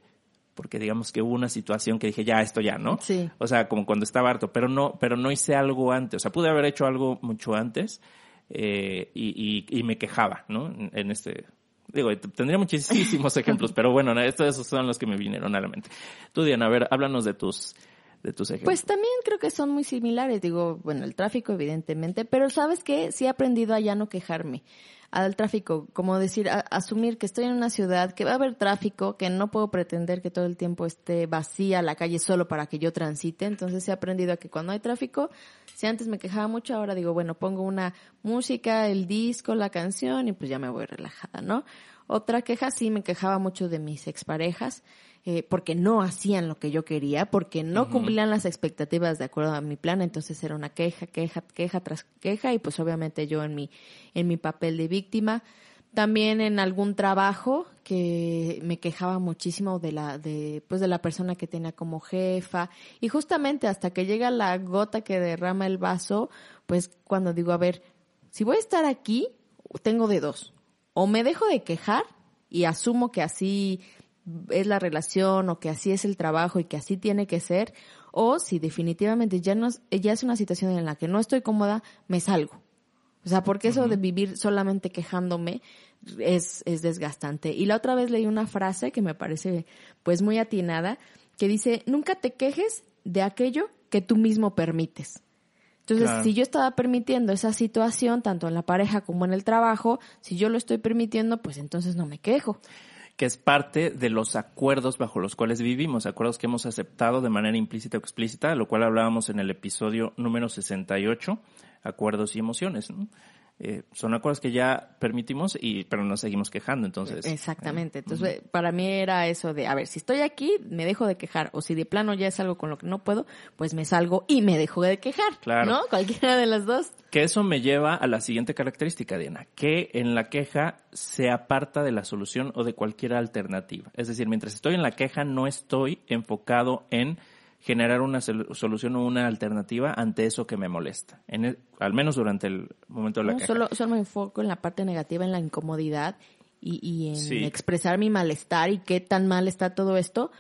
porque digamos que hubo una situación que dije ya esto ya no sí. o sea como cuando estaba harto pero no pero no hice algo antes. O sea pude haber hecho algo mucho antes eh, y, y, y, me quejaba no en, en este Digo, tendría muchísimos ejemplos, pero bueno, estos esos son los que me vinieron a la mente. Tú, Diana, a ver, háblanos de tus, de tus ejemplos. Pues también creo que son muy similares. Digo, bueno, el tráfico, evidentemente, pero ¿sabes qué? Sí he aprendido a ya no quejarme al tráfico, como decir, a, asumir que estoy en una ciudad, que va a haber tráfico, que no puedo pretender que todo el tiempo esté vacía la calle solo para que yo transite. Entonces he aprendido a que cuando hay tráfico, si antes me quejaba mucho, ahora digo, bueno, pongo una música, el disco, la canción y pues ya me voy relajada, ¿no? Otra queja, sí, me quejaba mucho de mis exparejas, eh, porque no hacían lo que yo quería, porque no uh -huh. cumplían las expectativas de acuerdo a mi plan, entonces era una queja, queja, queja tras queja, y pues obviamente yo en mi, en mi papel de víctima. También en algún trabajo que me quejaba muchísimo de la, de, pues de la persona que tenía como jefa. Y justamente hasta que llega la gota que derrama el vaso, pues cuando digo, a ver, si voy a estar aquí, tengo de dos. O me dejo de quejar y asumo que así es la relación o que así es el trabajo y que así tiene que ser, o si definitivamente ya no es, ya es una situación en la que no estoy cómoda, me salgo. O sea, porque eso de vivir solamente quejándome es, es desgastante. Y la otra vez leí una frase que me parece pues muy atinada, que dice, nunca te quejes de aquello que tú mismo permites. Entonces, Claro. si yo estaba permitiendo esa situación, tanto en la pareja como en el trabajo, si yo lo estoy permitiendo, pues entonces no me quejo. Que es parte de los acuerdos bajo los cuales vivimos, acuerdos que hemos aceptado de manera implícita o explícita, lo cual hablábamos en el episodio número 68, acuerdos y emociones. Eh, son acuerdos que ya permitimos, y pero nos seguimos quejando, entonces. Exactamente. Entonces, para mí era eso de, a ver, si estoy aquí, me dejo de quejar. O si de plano ya es algo con lo que no puedo, pues me salgo y me dejo de quejar. Claro. ¿No? Cualquiera de las dos. Que eso me lleva a la siguiente característica, Diana, que en la queja se aparta de la solución o de cualquier alternativa. Es decir, mientras estoy en la queja, no estoy enfocado en generar una sol- solución o una alternativa ante eso que me molesta. En el- al menos durante el momento de la No, queja. solo, solo me enfoco en la parte negativa, en la incomodidad y, y en Sí. expresar mi malestar y qué tan mal está todo esto.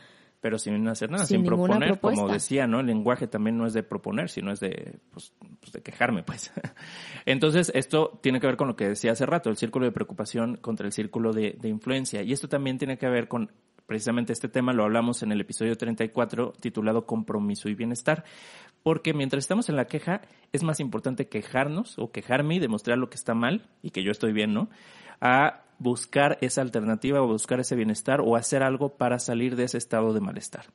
pero sin hacer nada, Sin proponer, como decía, ¿no? El lenguaje también no es de proponer, sino es de, pues, pues, de quejarme, pues. Entonces, esto tiene que ver con lo que decía hace rato, el círculo de preocupación contra el círculo de, de influencia. Y esto también tiene que ver con, precisamente este tema lo hablamos en el episodio 34, titulado Compromiso y Bienestar. Porque mientras estamos en la queja, es más importante quejarnos o quejarme y demostrar lo que está mal y que yo estoy bien, ¿no? A buscar esa alternativa o buscar ese bienestar o hacer algo para salir de ese estado de malestar.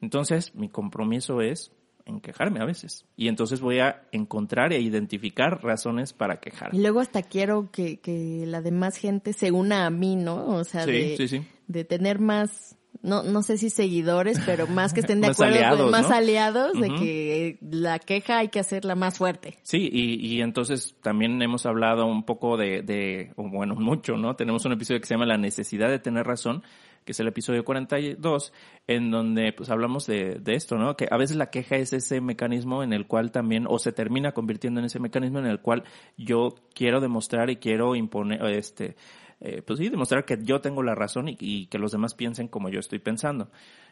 Entonces, mi compromiso es en quejarme a veces. Y entonces voy a encontrar e identificar razones para Y quejarme. luego hasta quiero que, que la demás gente se una a mí, ¿no? O sea, Sí, de, sí, sí. de tener más, no, no sé si seguidores, pero más que estén de Más acuerdo, aliados, más ¿no? aliados, de que la queja hay que hacerla más fuerte. Sí, y, y entonces también hemos hablado un poco de, de, bueno, mucho, ¿no? Tenemos un episodio que se llama La necesidad de tener razón, que es el episodio 42, en donde pues hablamos de, de esto, ¿no? Que a veces la queja es ese mecanismo en el cual también, o se termina convirtiendo en ese mecanismo en el cual yo quiero demostrar y quiero imponer, este, eh, pues sí, demostrar que yo tengo la razón y, y que los demás piensen como yo estoy pensando.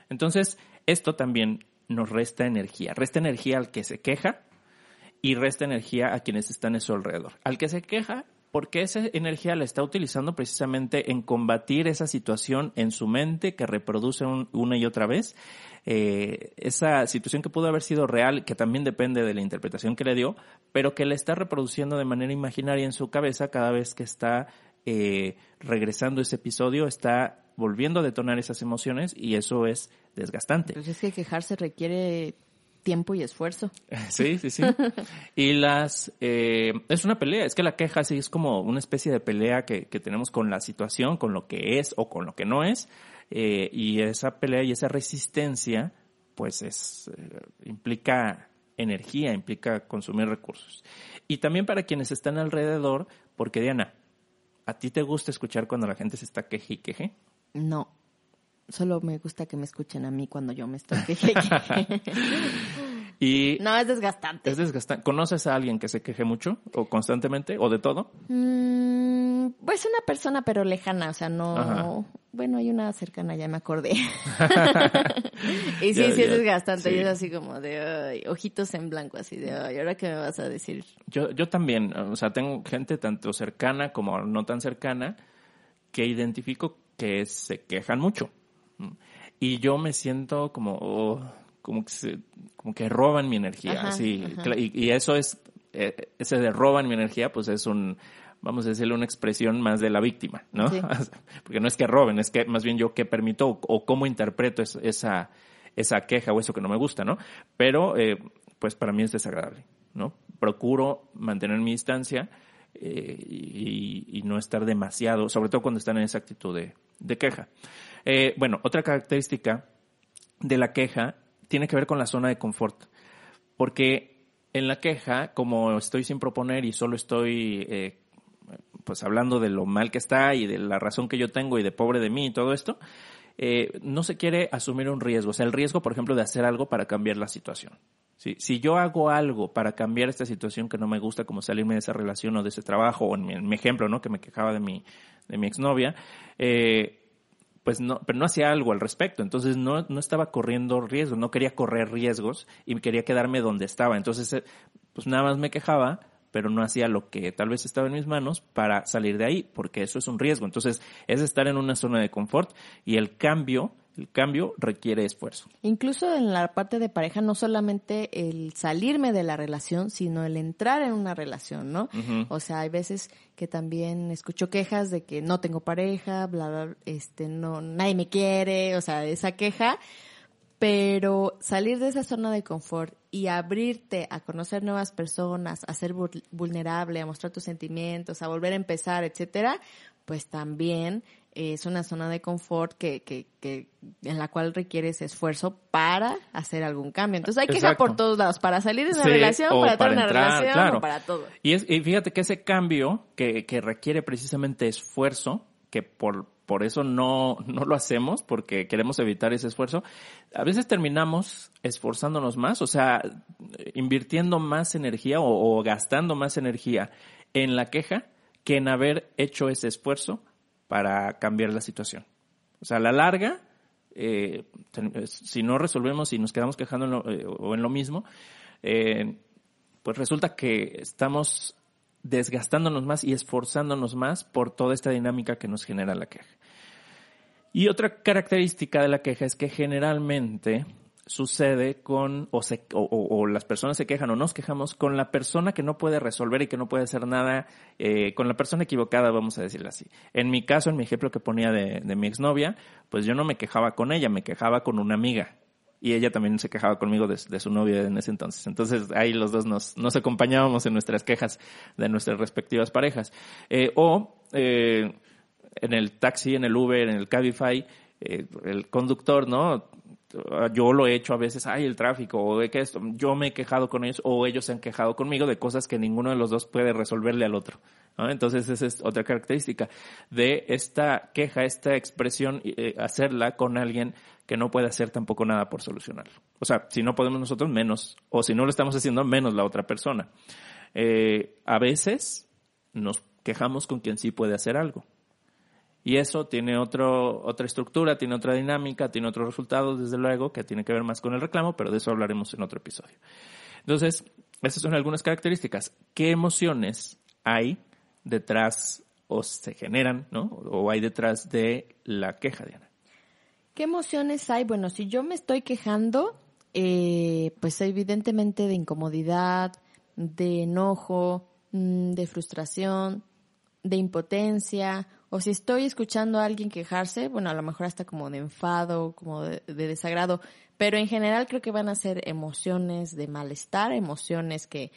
Entonces, esto también nos resta energía. Resta energía al que se queja, y resta energía a quienes están a su alrededor. Al que se queja, porque esa energía la está utilizando precisamente en combatir esa situación en su mente que reproduce un- una y otra vez. Eh, esa situación que pudo haber sido real, que también depende de la interpretación que le dio, pero que la está reproduciendo de manera imaginaria en su cabeza cada vez que está eh, regresando ese episodio, está volviendo a detonar esas emociones y eso es desgastante. Pues es que quejarse requiere tiempo y esfuerzo. Sí, sí, sí. Y las, eh, es una pelea, es que la queja sí es como una especie de pelea que, que tenemos con la situación, con lo que es o con lo que no es, eh, y esa pelea y esa resistencia, pues es, eh, implica energía, implica consumir recursos. Y también para quienes están alrededor, porque Diana, ¿a ti te gusta escuchar cuando la gente se está queje y queje? No. Solo me gusta que me escuchen a mí cuando yo me estoy. Y no, es desgastante. es desgastante. ¿Conoces a alguien que se queje mucho o constantemente o de todo? Mm, pues una persona pero lejana, o sea, no... Ajá. Bueno, hay una cercana, ya me acordé. y sí, sí es desgastante. sí. Y es así como de ay, ojitos en blanco, así de ay, ¿ahora qué me vas a decir? Yo, yo también, o sea, tengo gente tanto cercana como no tan cercana que identifico que se quejan mucho. Y yo me siento como, oh, como, que se- como que roban mi energía. Ajá, así. ajá. Y, y eso es, eh, ese de roban mi energía, pues es un, vamos a decirle, una expresión más de la víctima, ¿no? Sí. Porque no es que roben, es que más bien yo qué permito o, o cómo interpreto es- esa, esa queja o eso que no me gusta, ¿no? Pero, eh, pues para mí es desagradable, ¿no? Procuro mantener mi distancia eh, y, y no estar demasiado, sobre todo cuando están en esa actitud de, de queja. Eh, bueno, otra característica de la queja tiene que ver con la zona de confort, porque en la queja, como estoy sin proponer y solo estoy, eh, pues hablando de lo mal que está y de la razón que yo tengo y de pobre de mí y todo esto, eh, no se quiere asumir un riesgo. O sea, el riesgo, por ejemplo, de hacer algo para cambiar la situación. Si yo hago algo para cambiar esta situación que no me gusta, como salirme de esa relación o de ese trabajo, o en mi, en mi ejemplo, ¿no? Que me quejaba de mi, de mi exnovia, eh, pues no, pero no hacía algo al respecto. Entonces no, no estaba corriendo riesgos, no quería correr riesgos y quería quedarme donde estaba. Entonces, eh, pues nada más me quejaba, pero no hacía lo que tal vez estaba en mis manos para salir de ahí, porque eso es un riesgo. Entonces, es estar en una zona de confort y el cambio, el cambio requiere esfuerzo. Incluso en la parte de pareja, no solamente el salirme de la relación, sino el entrar en una relación, ¿no? O sea, hay veces que también escucho quejas de que no tengo pareja, bla, bla, este, no, nadie me quiere, o sea, esa queja. Pero salir de esa zona de confort y abrirte a conocer nuevas personas, a ser vul- vulnerable, a mostrar tus sentimientos, a volver a empezar, etcétera, pues también es una zona de confort que, que, que en la cual requieres esfuerzo para hacer algún cambio. Entonces hay queja Exacto. por todos lados, para salir de una Sí, relación, para, para tener una entrar, relación, claro. o para todo. Y, es, y fíjate que ese cambio que, que requiere precisamente esfuerzo, que por, por eso no, no lo hacemos, porque queremos evitar ese esfuerzo, a veces terminamos esforzándonos más, o sea, invirtiendo más energía o, o gastando más energía en la queja que en haber hecho ese esfuerzo para cambiar la situación. O sea, a la larga, eh, si no resolvemos y nos quedamos quejando en lo- eh, o en lo mismo, eh, pues resulta que estamos desgastándonos más y esforzándonos más por toda esta dinámica que nos genera la queja. Y otra característica de la queja es que generalmente sucede con, o, se, o, las personas se quejan o nos quejamos con la persona que no puede resolver y que no puede hacer nada, eh, con la persona equivocada, vamos a decirlo así. En mi caso, en mi ejemplo que ponía de, de mi exnovia, pues yo no me quejaba con ella, me quejaba con una amiga. Y ella también se quejaba conmigo de, de su novia en ese entonces. Entonces ahí los dos nos, nos acompañábamos en nuestras quejas de nuestras respectivas parejas. Eh, o eh, en el taxi, en el Uber, en el Cabify, eh, el conductor, ¿no? Yo lo he hecho a veces, ay, el tráfico, o de que esto, yo me he quejado con ellos, o ellos se han quejado conmigo de cosas que ninguno de los dos puede resolverle al otro. Entonces esa es otra característica de esta queja, esta expresión, eh, hacerla con alguien que no puede hacer tampoco nada por solucionarlo. O sea, si no podemos nosotros, menos, o si no lo estamos haciendo, menos la otra persona. Eh, a veces nos quejamos con quien sí puede hacer algo. Y eso tiene otra estructura, tiene otra dinámica, tiene otros resultados, desde luego, que tiene que ver más con el reclamo, pero de eso hablaremos en otro episodio. Entonces, esas son algunas características. ¿Qué emociones hay detrás o se generan, ¿no? O hay detrás de la queja, Diana. ¿Qué emociones hay? Bueno, si yo me estoy quejando, eh, pues evidentemente de incomodidad, de enojo, mm, de frustración, de impotencia, o si estoy escuchando a alguien quejarse, bueno, a lo mejor hasta como de enfado, como de, de desagrado, pero en general creo que van a ser emociones de malestar, emociones que,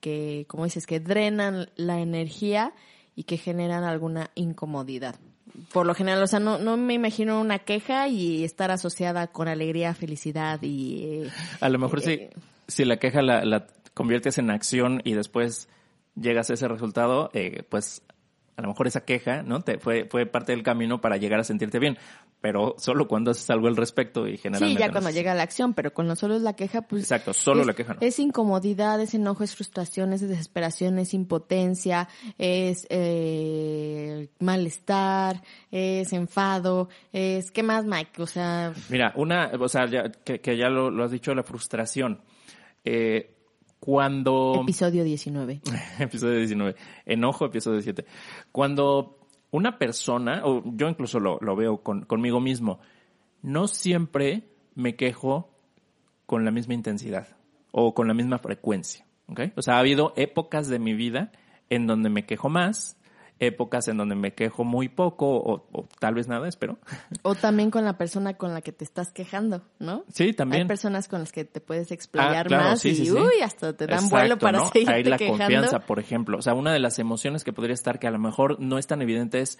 que, como dices, que drenan la energía y que generan alguna incomodidad. Por lo general, o sea, no, no me imagino una queja y estar asociada con alegría, felicidad y... eh, A lo mejor si, Eh, si la queja la, la conviertes en acción y después llegas a ese resultado, eh, pues a lo mejor esa queja, ¿no? Te fue, fue parte del camino para llegar a sentirte bien. Pero solo cuando haces algo al respecto y Sí, generalmente. ya no cuando llega la acción, pero cuando solo es la queja, pues... Exacto, solo es, la queja no. Es incomodidad, es enojo, es frustración, es desesperación, es impotencia, es eh, malestar, es enfado, es... ¿Qué más, Mike? O sea, Mira, una, o sea, ya, que, que ya lo, lo has dicho, la frustración. Eh, cuando... episodio 19. episodio 19. Enojo, episodio 17. Cuando una persona, o yo incluso lo, lo veo con, conmigo mismo, no siempre me quejo con la misma intensidad o con la misma frecuencia. ¿ok? O sea, ha habido épocas de mi vida en donde me quejo más, épocas en donde me quejo muy poco o, o tal vez nada, espero. O también con la persona con la que te estás quejando, ¿no? Sí, también. Hay personas con las que te puedes explayar Ah, claro, más sí, y sí, uy, hasta te dan vuelo para ¿no? seguirte Ahí la quejando. confianza, por ejemplo. O sea, una de las emociones que podría estar que a lo mejor no es tan evidente es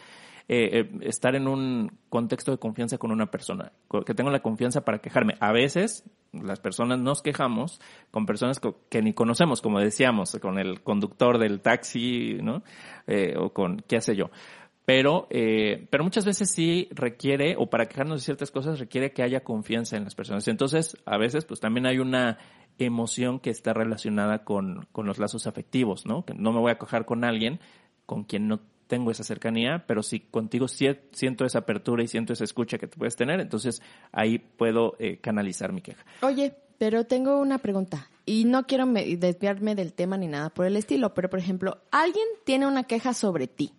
eh, eh, estar en un contexto de confianza con una persona, que tengo la confianza para quejarme. A veces las personas nos quejamos con personas que ni conocemos, como decíamos, con el conductor del taxi, ¿no? Eh, o con qué sé yo. Pero, eh, pero muchas veces sí requiere, o para quejarnos de ciertas cosas, requiere que haya confianza en las personas. Entonces, a veces, pues también hay una emoción que está relacionada con, con los lazos afectivos, ¿no? Que no me voy a quejar con alguien con quien no tengo esa cercanía, pero si contigo siento esa apertura y siento esa escucha que tú puedes tener, entonces ahí puedo eh, canalizar mi queja. Oye, pero tengo una pregunta. Y no quiero me- desviarme del tema ni nada por el estilo, pero por ejemplo, alguien tiene una queja sobre ti,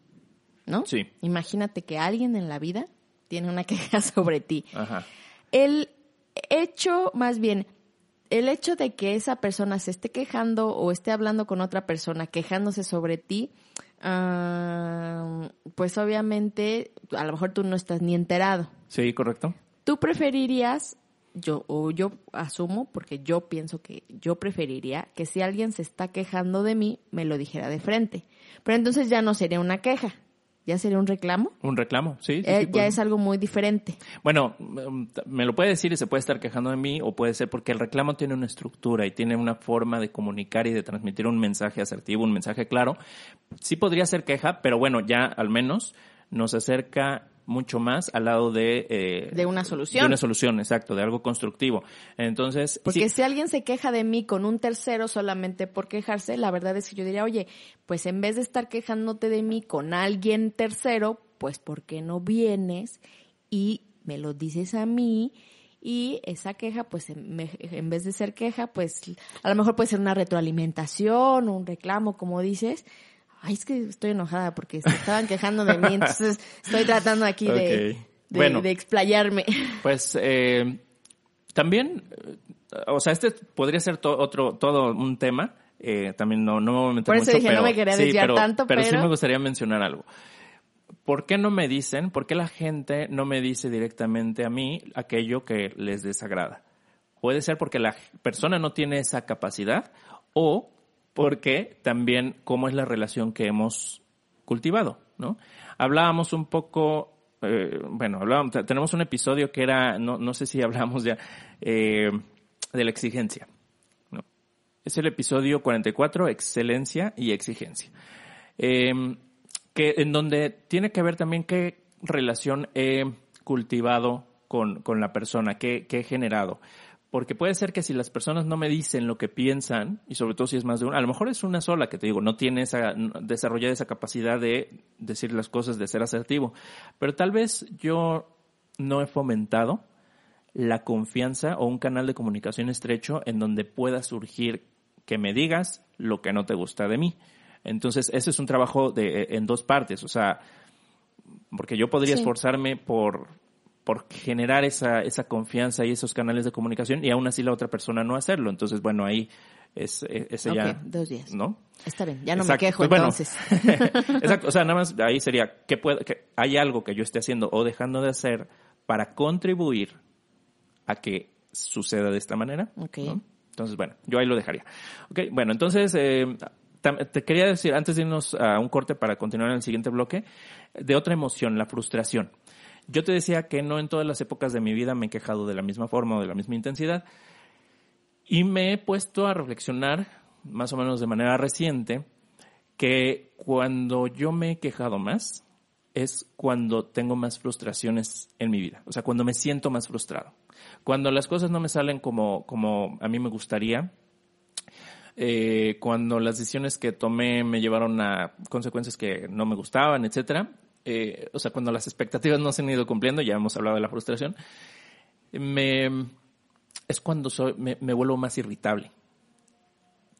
¿no? Sí. Imagínate que alguien en la vida tiene una queja sobre ti. Ajá. El hecho, más bien, el hecho de que esa persona se esté quejando o esté hablando con otra persona quejándose sobre ti, ah, pues obviamente a lo mejor tú no estás ni enterado. Sí, correcto. ¿Tú preferirías, yo, o yo asumo, porque yo pienso que yo preferiría que si alguien se está quejando de mí, me lo dijera de frente. Pero entonces ya no sería una queja, ya sería un reclamo. Un reclamo, sí. sí, Eh, sí, ya pues. es algo muy diferente. Bueno, mm, me lo puede decir y se puede estar quejando de mí o puede ser porque el reclamo tiene una estructura y tiene una forma de comunicar y de transmitir un mensaje asertivo, un mensaje claro. Sí podría ser queja, pero bueno, ya al menos nos acerca mucho más al lado de... eh, De una solución. De una solución, exacto, de algo constructivo. Entonces, Porque sí, si alguien se queja de mí con un tercero solamente por quejarse, la verdad es que yo diría, oye, pues en vez de estar quejándote de mí con alguien tercero, pues ¿por qué no vienes y me lo dices a mí? Y esa queja, pues en vez de ser queja, pues a lo mejor puede ser una retroalimentación, un reclamo, como dices. Ay, es que estoy enojada porque se estaban quejando de mí, entonces estoy tratando aquí de, de, Bueno. de explayarme. Pues eh, también, eh, o sea, este podría ser to- otro, todo un tema. eh, también no, no me voy a meter Por eso mucho, dije, no pero- me quería sí, desviar pero- tanto, pero sí pero- me gustaría mencionar algo. ¿Por qué no me dicen, por qué la gente no me dice directamente a mí aquello que les desagrada? Puede ser porque la persona no tiene esa capacidad o porque también cómo es la relación que hemos cultivado, ¿no? Hablábamos un poco, eh, bueno, hablábamos, te- tenemos un episodio que era, no, no sé si hablamos ya, eh, de la exigencia, ¿no? Es el episodio 44, excelencia y exigencia. Eh, que en donde tiene que ver también qué relación he cultivado con, con la persona, qué, qué he generado. Porque puede ser que si las personas no me dicen lo que piensan, y sobre todo si es más de una, a lo mejor es una sola que te digo, no tiene esa, desarrollada esa capacidad de decir las cosas, de ser asertivo. Pero tal vez yo no he fomentado la confianza o un canal de comunicación estrecho en donde pueda surgir que me digas lo que no te gusta de mí. Entonces, ese es un trabajo de, en dos partes, o sea, porque yo podría Sí. esforzarme por, por generar esa, esa confianza y esos canales de comunicación y aún así la otra persona no hacerlo. Entonces, bueno, ahí es, es- ese Ok, ya, dos días. ¿no? Está bien, ya no Exacto. me quejo Pues bueno, entonces. Exacto, o sea, nada más ahí sería que puede, que hay algo que yo esté haciendo o dejando de hacer para contribuir a que suceda de esta manera. Ok. ¿no? Entonces, bueno, yo ahí lo dejaría. Ok, bueno, entonces eh, te quería decir antes de irnos a un corte para continuar en el siguiente bloque de otra emoción, la frustración. Yo te decía que no en todas las épocas de mi vida me he quejado de la misma forma o de la misma intensidad. Y me he puesto a reflexionar, más o menos de manera reciente, que cuando yo me he quejado más es cuando tengo más frustraciones en mi vida. O sea, cuando me siento más frustrado. Cuando las cosas no me salen como, como a mí me gustaría. eh, cuando las decisiones que tomé me llevaron a consecuencias que no me gustaban, etcétera. Eh, o sea, cuando las expectativas no se han ido cumpliendo, ya hemos hablado de la frustración, me, es cuando soy, me, me vuelvo más irritable.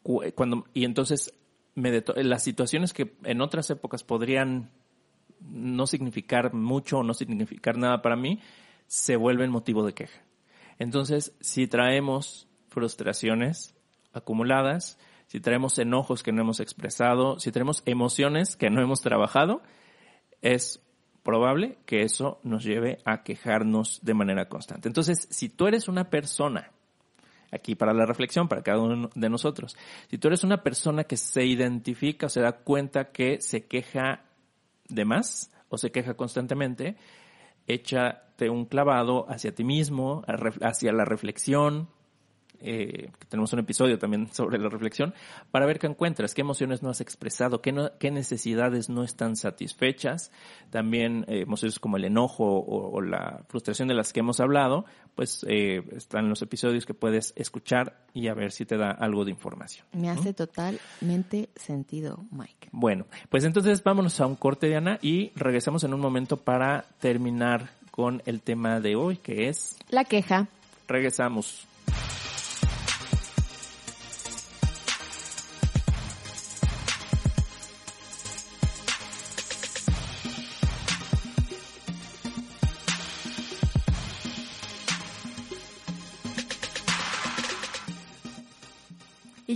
Cu- Cuando, y entonces me deto- las situaciones que en otras épocas podrían no significar mucho o no significar nada para mí, se vuelven motivo de queja. Entonces, si traemos frustraciones acumuladas, si traemos enojos que no hemos expresado, si tenemos emociones que no hemos trabajado, es probable que eso nos lleve a quejarnos de manera constante. Entonces, si tú eres una persona, aquí para la reflexión, para cada uno de nosotros, si tú eres una persona que se identifica o se da cuenta que se queja de más o se queja constantemente, échate un clavado hacia ti mismo, hacia la reflexión, eh, tenemos un episodio también sobre la reflexión, para ver qué encuentras, qué emociones no has expresado, qué, no- qué necesidades no están satisfechas, también eh, emociones como el enojo o, o la frustración de las que hemos hablado, pues eh, están los episodios que puedes escuchar y a ver si te da algo de información. Me hace totalmente sentido, Mike. Bueno, pues entonces vámonos a un corte, Diana, y regresamos en un momento para terminar con el tema de hoy, que es, La queja. regresamos.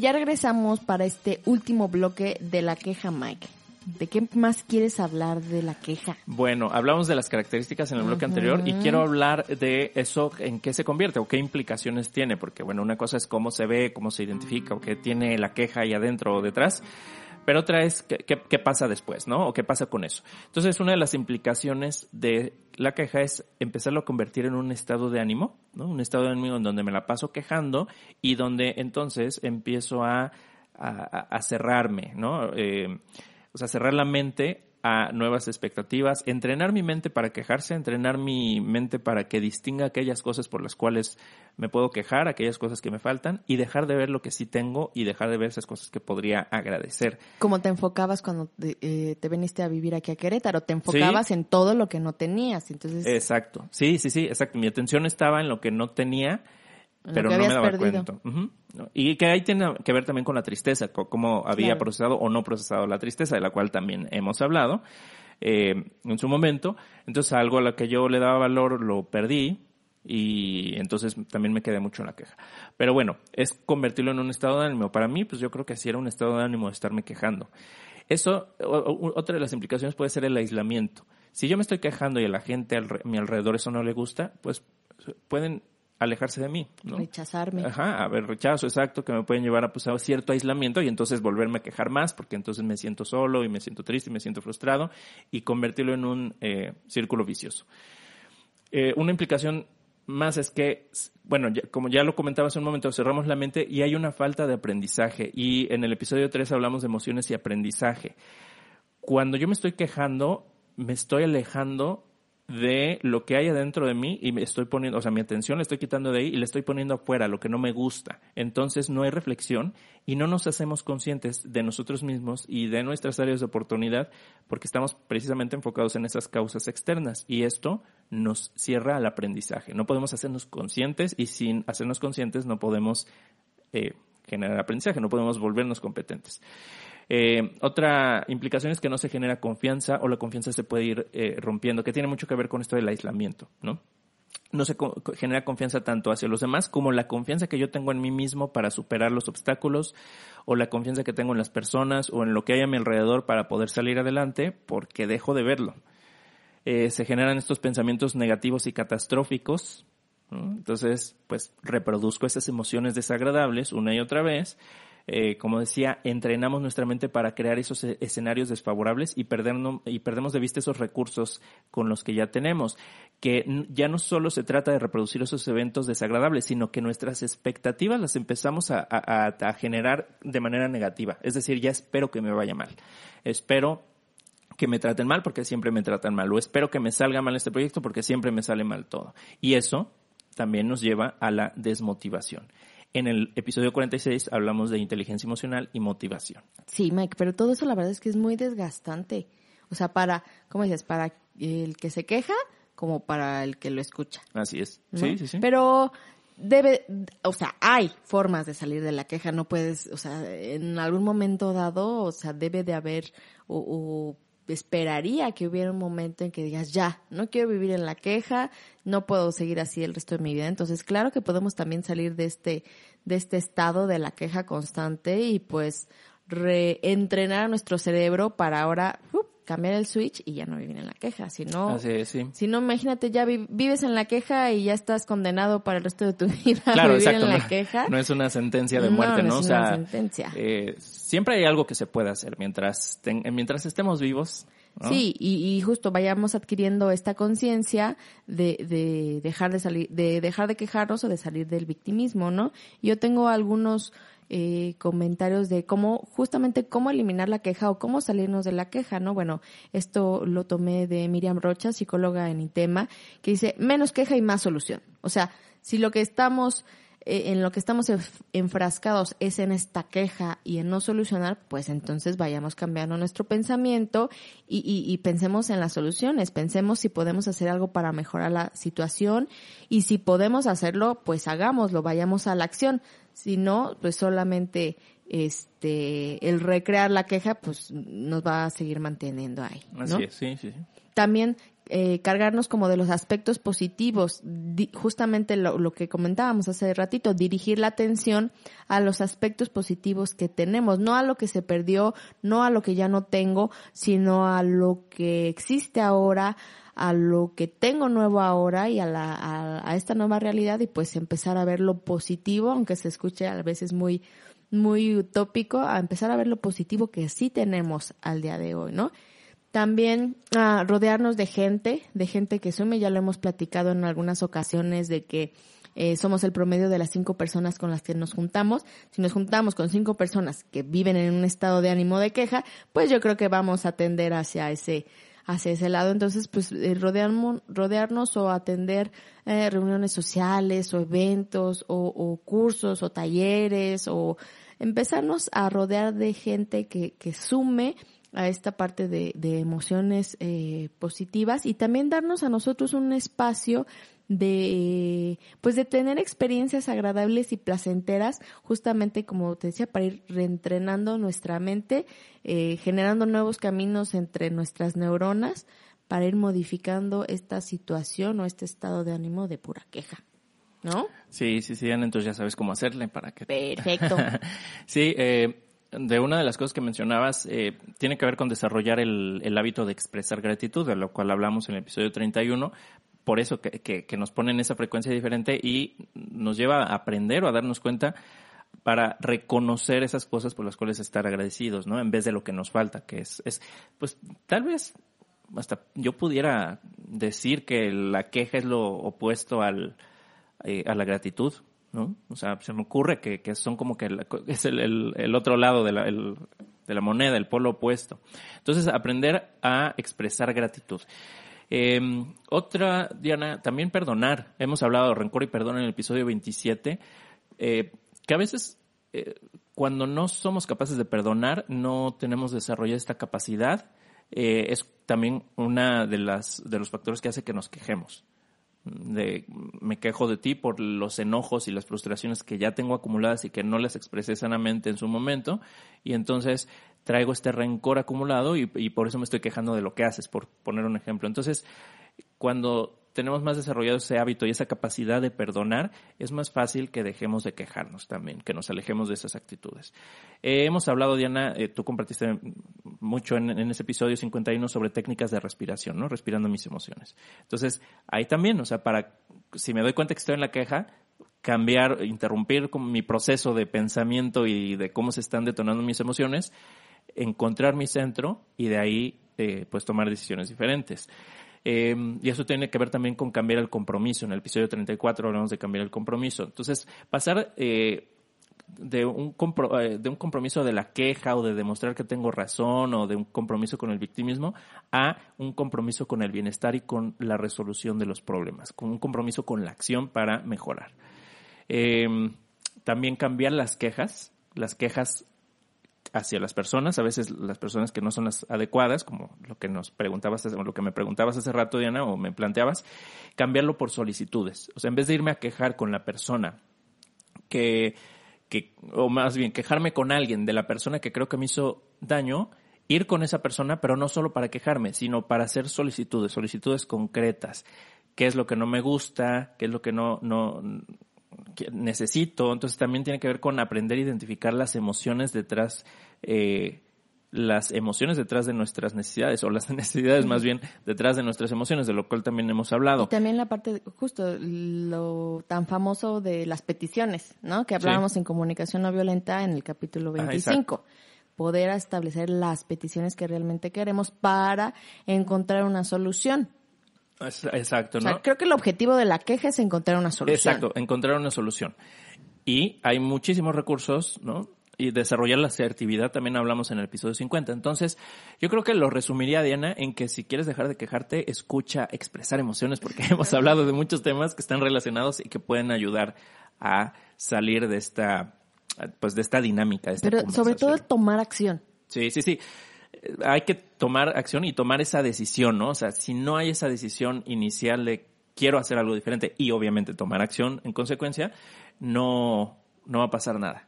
Ya regresamos para este último bloque de la queja, Mike. ¿De qué más quieres hablar de la queja? Bueno, hablamos de las características en el bloque anterior y quiero hablar de eso, en qué se convierte o qué implicaciones tiene, porque bueno, una cosa es cómo se ve, cómo se identifica o qué tiene la queja ahí adentro o detrás, pero otra es qué, qué- pasa después, ¿no? O qué pasa con eso. Entonces, una de las implicaciones de la queja es empezarlo a convertir en un estado de ánimo, ¿no? Un estado de ánimo en donde me la paso quejando y donde entonces empiezo a, a, a cerrarme, ¿no? Eh, o sea, cerrar la mente a nuevas expectativas, entrenar mi mente para quejarse, entrenar mi mente para que distinga aquellas cosas por las cuales me puedo quejar, aquellas cosas que me faltan y dejar de ver lo que sí tengo y dejar de ver esas cosas que podría agradecer. ¿Cómo te enfocabas cuando te, eh, te viniste a vivir aquí a Querétaro? Te enfocabas en todo lo que no tenías. Entonces, Exacto. Sí, sí, sí, exacto. Mi atención estaba en lo que no tenía, pero no me daba perdido. cuenta. Y que ahí tiene que ver también con la tristeza, cómo había Claro. procesado o no procesado la tristeza, de la cual también hemos hablado eh, en su momento. Entonces algo a lo que yo le daba valor lo perdí y entonces también me quedé mucho en la queja. Pero bueno, es convertirlo en un estado de ánimo. Para mí, pues yo creo que así era un estado de ánimo de estarme quejando. Eso, otra de las implicaciones puede ser el aislamiento. Si yo me estoy quejando y a la gente a mi alrededor eso no le gusta, pues pueden alejarse de mí, ¿no? rechazarme. Ajá, a ver, rechazo, exacto, que me pueden llevar a, pues, a cierto aislamiento y entonces volverme a quejar más, porque entonces me siento solo y me siento triste y me siento frustrado y convertirlo en un eh, círculo vicioso. Eh, una implicación más es que, bueno, ya- como ya lo comentaba hace un momento, cerramos la mente y hay una falta de aprendizaje. Y en el episodio 3 hablamos de emociones y aprendizaje. Cuando yo me estoy quejando, me estoy alejando de lo que hay adentro de mí y me estoy poniendo, o sea, mi atención la estoy quitando de ahí y la estoy poniendo afuera, lo que no me gusta. Entonces no hay reflexión y no nos hacemos conscientes de nosotros mismos y de nuestras áreas de oportunidad porque estamos precisamente enfocados en esas causas externas y esto nos cierra al aprendizaje. No podemos hacernos conscientes y sin hacernos conscientes no podemos eh, generar aprendizaje, no podemos volvernos competentes. Eh, otra implicación es que no se genera confianza o la confianza se puede ir eh, rompiendo, que tiene mucho que ver con esto del aislamiento, ¿no? No se genera confianza tanto hacia los demás como la confianza que yo tengo en mí mismo para superar los obstáculos o la confianza que tengo en las personas o en lo que hay a mi alrededor para poder salir adelante porque dejo de verlo. Eh, se generan estos pensamientos negativos y catastróficos. Entonces, pues reproduzco esas emociones desagradables una y otra vez. Eh, como decía, entrenamos nuestra mente para crear esos e- escenarios desfavorables y, perdernos, y perdemos de vista esos recursos con los que ya tenemos. Que ya no solo se trata de reproducir esos eventos desagradables, sino que nuestras expectativas las empezamos a- a generar de manera negativa. Es decir, ya espero que me vaya mal. Espero que me traten mal porque siempre me tratan mal. O espero que me salga mal este proyecto porque siempre me sale mal todo. Y eso también nos lleva a la desmotivación. En el episodio 46 hablamos de inteligencia emocional y motivación. Sí, Mike, pero todo eso la verdad es que es muy desgastante. O sea, para, ¿cómo dices? Para el que se queja como para el que lo escucha. Así es. ¿no? Sí, sí, sí. Pero debe, o sea, hay formas de salir de la queja, no puedes, o sea, en algún momento dado, o sea, debe de haber, o, o esperaría que hubiera un momento en que digas, ya, no quiero vivir en la queja, no puedo seguir así el resto de mi vida. Entonces, claro que podemos también salir de este, de este estado de la queja constante y pues reentrenar a nuestro cerebro para ahora. Cambiar el switch y ya no vivir en la queja. Si no, Así es, sí. si no, imagínate, ya vi- vives en la queja y ya estás condenado para el resto de tu vida a Claro, vivir exacto. en la No, queja. no es una sentencia de muerte, no ¿no? es o una sea, sentencia. eh, siempre hay algo que se puede hacer mientras ten- mientras estemos vivos. Sí, y, y justo vayamos adquiriendo esta conciencia de, de dejar de salir, de dejar de quejarnos o de salir del victimismo, ¿no? Yo tengo algunos eh, comentarios de cómo, justamente cómo eliminar la queja o cómo salirnos de la queja, ¿no? Bueno, esto lo tomé de Miriam Rocha, psicóloga en ITEMA, que dice menos queja y más solución. O sea, si lo que estamos en lo que estamos enf- enfrascados es en esta queja y en no solucionar, pues entonces vayamos cambiando nuestro pensamiento y, y- y pensemos en las soluciones, pensemos si podemos hacer algo para mejorar la situación y si podemos hacerlo, pues hagámoslo, vayamos a la acción. Si no, pues solamente este el recrear la queja, pues nos va a seguir manteniendo ahí. ¿no? Así es, sí, sí. también eh, cargarnos como de los aspectos positivos, di- justamente lo, que comentábamos hace ratito, dirigir la atención a los aspectos positivos que tenemos, no a lo que se perdió, no a lo que ya no tengo, sino a lo que existe ahora, a lo que tengo nuevo ahora y a, la, a, a esta nueva realidad y pues empezar a ver lo positivo, aunque se escuche a veces muy muy utópico, a empezar a ver lo positivo que sí tenemos al día de hoy, ¿no? También ah, rodearnos de gente, de gente que sume, ya lo hemos platicado en algunas ocasiones de que eh, somos el promedio de las cinco personas con las que nos juntamos. Si nos juntamos con cinco personas que viven en un estado de ánimo de queja, pues yo creo que vamos a tender hacia ese hacia ese lado. Entonces, pues eh, rodearnos, rodearnos o atender eh, reuniones sociales o eventos o, o cursos o talleres o empezarnos a rodear de gente que, que sume a esta parte de, de emociones eh, positivas y también darnos a nosotros un espacio de pues de tener experiencias agradables y placenteras justamente como te decía para ir reentrenando nuestra mente eh, generando nuevos caminos entre nuestras neuronas para ir modificando esta situación o este estado de ánimo de pura queja ¿no? Sí, sí, sí, entonces ya sabes cómo hacerle para que... Perfecto. sí, eh, de una de las cosas que mencionabas, eh, tiene que ver con desarrollar el, hábito de expresar gratitud, de lo cual hablamos en el episodio 31, por eso que, que, que nos pone en esa frecuencia diferente y nos lleva a aprender o a darnos cuenta para reconocer esas cosas por las cuales estar agradecidos, ¿no? En vez de lo que nos falta, que es, es pues tal vez hasta yo pudiera decir que la queja es lo opuesto al, eh, a la gratitud, ¿no? O sea, se me ocurre que, que son como que es el, el- el otro lado de la, el- de la moneda, el polo opuesto. Entonces, aprender a expresar gratitud. Eh, otra, Diana, también perdonar. Hemos hablado de rencor y perdón en el episodio 27, eh, que a veces eh, cuando no somos capaces de perdonar, no tenemos desarrollada esta capacidad. Eh, es también una de las de los factores que hace que nos quejemos de me quejo de ti por los enojos y las frustraciones que ya tengo acumuladas y que no las expresé sanamente en su momento y entonces traigo este rencor acumulado y, y por eso me estoy quejando de lo que haces, por poner un ejemplo. Entonces, cuando tenemos más desarrollado ese hábito y esa capacidad de perdonar, es más fácil que dejemos de quejarnos también, que nos alejemos de esas actitudes. Eh, hemos hablado, Diana, eh, tú compartiste mucho en, ese episodio 51 sobre técnicas de respiración, ¿no? Respirando mis emociones. Entonces, ahí también, o sea, para, si me doy cuenta que estoy en la queja, cambiar, interrumpir mi proceso de pensamiento y de cómo se están detonando mis emociones, encontrar mi centro y de ahí, eh, pues, tomar decisiones diferentes. Eh, y eso tiene que ver también con cambiar el compromiso. En el episodio 34 hablamos de cambiar el compromiso. Entonces, pasar eh, de, un eh, de un compromiso de la queja o de demostrar que tengo razón o de un compromiso con el victimismo a un compromiso con el bienestar y con la resolución de los problemas, con un compromiso con la acción para mejorar. Eh, también cambiar las quejas, las quejas hacia las personas, a veces las personas que no son las adecuadas, como lo que nos preguntabas, o lo que me preguntabas hace rato, Diana, o me planteabas, cambiarlo por solicitudes. O sea, en vez de irme a quejar con la persona que, que, o más bien quejarme con alguien de la persona que creo que me hizo daño, ir con esa persona, pero no solo para quejarme, sino para hacer solicitudes, solicitudes concretas. ¿Qué es lo que no me gusta? ¿Qué es lo que no, no, que necesito. Entonces también tiene que ver con aprender a identificar las emociones detrás, eh, las emociones detrás de nuestras necesidades, o las necesidades más bien detrás de nuestras emociones, de lo cual también hemos hablado. Y también la parte, justo lo tan famoso de las peticiones, ¿no? Que hablábamos sí. en comunicación no violenta en el capítulo 25. Ah, poder establecer las peticiones que realmente queremos para encontrar una solución. Exacto, O ¿no? sea, creo que el objetivo de la queja es encontrar una solución. Exacto, encontrar una solución. Y hay muchísimos recursos, ¿no? Y desarrollar la asertividad también hablamos en el episodio 50. Entonces, yo creo que lo resumiría, Diana, en que si quieres dejar de quejarte, escucha expresar emociones, porque hemos hablado de muchos temas que están relacionados y que pueden ayudar a salir de esta, pues de esta dinámica, de esta Pero sobre todo tomar acción. Sí, sí, sí. Hay que tomar acción y tomar esa decisión, ¿no? O sea, si no hay esa decisión inicial de quiero hacer algo diferente y obviamente tomar acción en consecuencia, no, no va a pasar nada,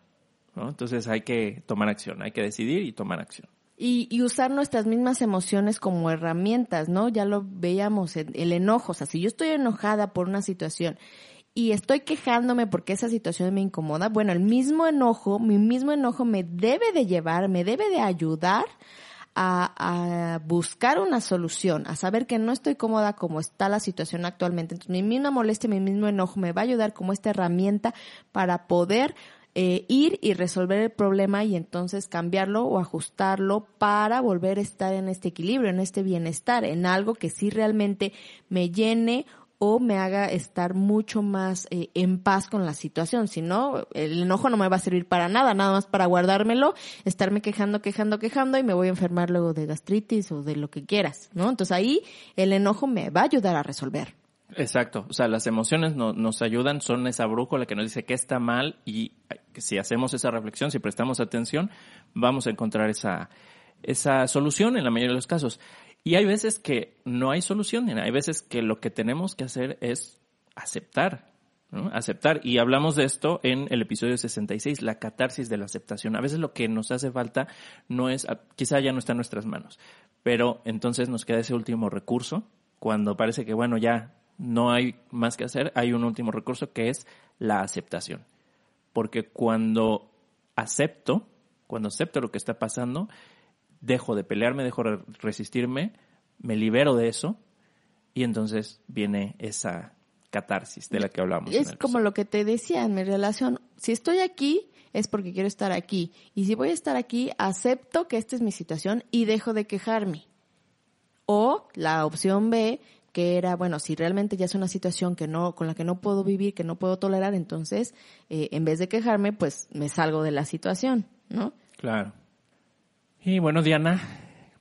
¿no? Entonces hay que tomar acción, hay que decidir y tomar acción. Y, y usar nuestras mismas emociones como herramientas, ¿no? Ya lo veíamos, en el enojo. O sea, si yo estoy enojada por una situación y estoy quejándome porque esa situación me incomoda, bueno, el mismo enojo, mi mismo enojo me debe de llevar, me debe de ayudar a, a buscar una solución, a saber que no estoy cómoda como está la situación actualmente. Entonces, mi misma molestia, mi mismo enojo me va a ayudar como esta herramienta para poder eh, ir y resolver el problema y entonces cambiarlo o ajustarlo para volver a estar en este equilibrio, en este bienestar, en algo que sí realmente me llene o me haga estar mucho más eh, en paz con la situación. Si no, el enojo no me va a servir para nada, nada más para guardármelo, estarme quejando, quejando, quejando y me voy a enfermar luego de gastritis o de lo que quieras, ¿no? Entonces ahí el enojo me va a ayudar a resolver. Exacto, o sea, las emociones no- nos ayudan, son esa brújula que nos dice qué está mal y si hacemos esa reflexión, si prestamos atención, vamos a encontrar esa, esa solución en la mayoría de los casos. Y hay veces que no hay solución, hay veces que lo que tenemos que hacer es aceptar. Aceptar. Y hablamos de esto en el episodio 66, la catarsis de la aceptación. A veces lo que nos hace falta no es, quizá ya no está en nuestras manos, pero entonces nos queda ese último recurso cuando parece que, bueno, ya no hay más que hacer, hay un último recurso que es la aceptación. Porque cuando acepto, cuando acepto lo que está pasando, dejo de pelearme, dejo de resistirme, me libero de eso y entonces viene esa catarsis de la que hablamos. Es como episodio. lo que te decía en mi relación. Si estoy aquí es porque quiero estar aquí. Y si voy a estar aquí, acepto que esta es mi situación y dejo de quejarme. O la opción B, que era, bueno, si realmente ya es una situación que no, con la que no puedo vivir, que no puedo tolerar, entonces, eh, en vez de quejarme, pues me salgo de la situación, ¿no? Claro. Y bueno, Diana,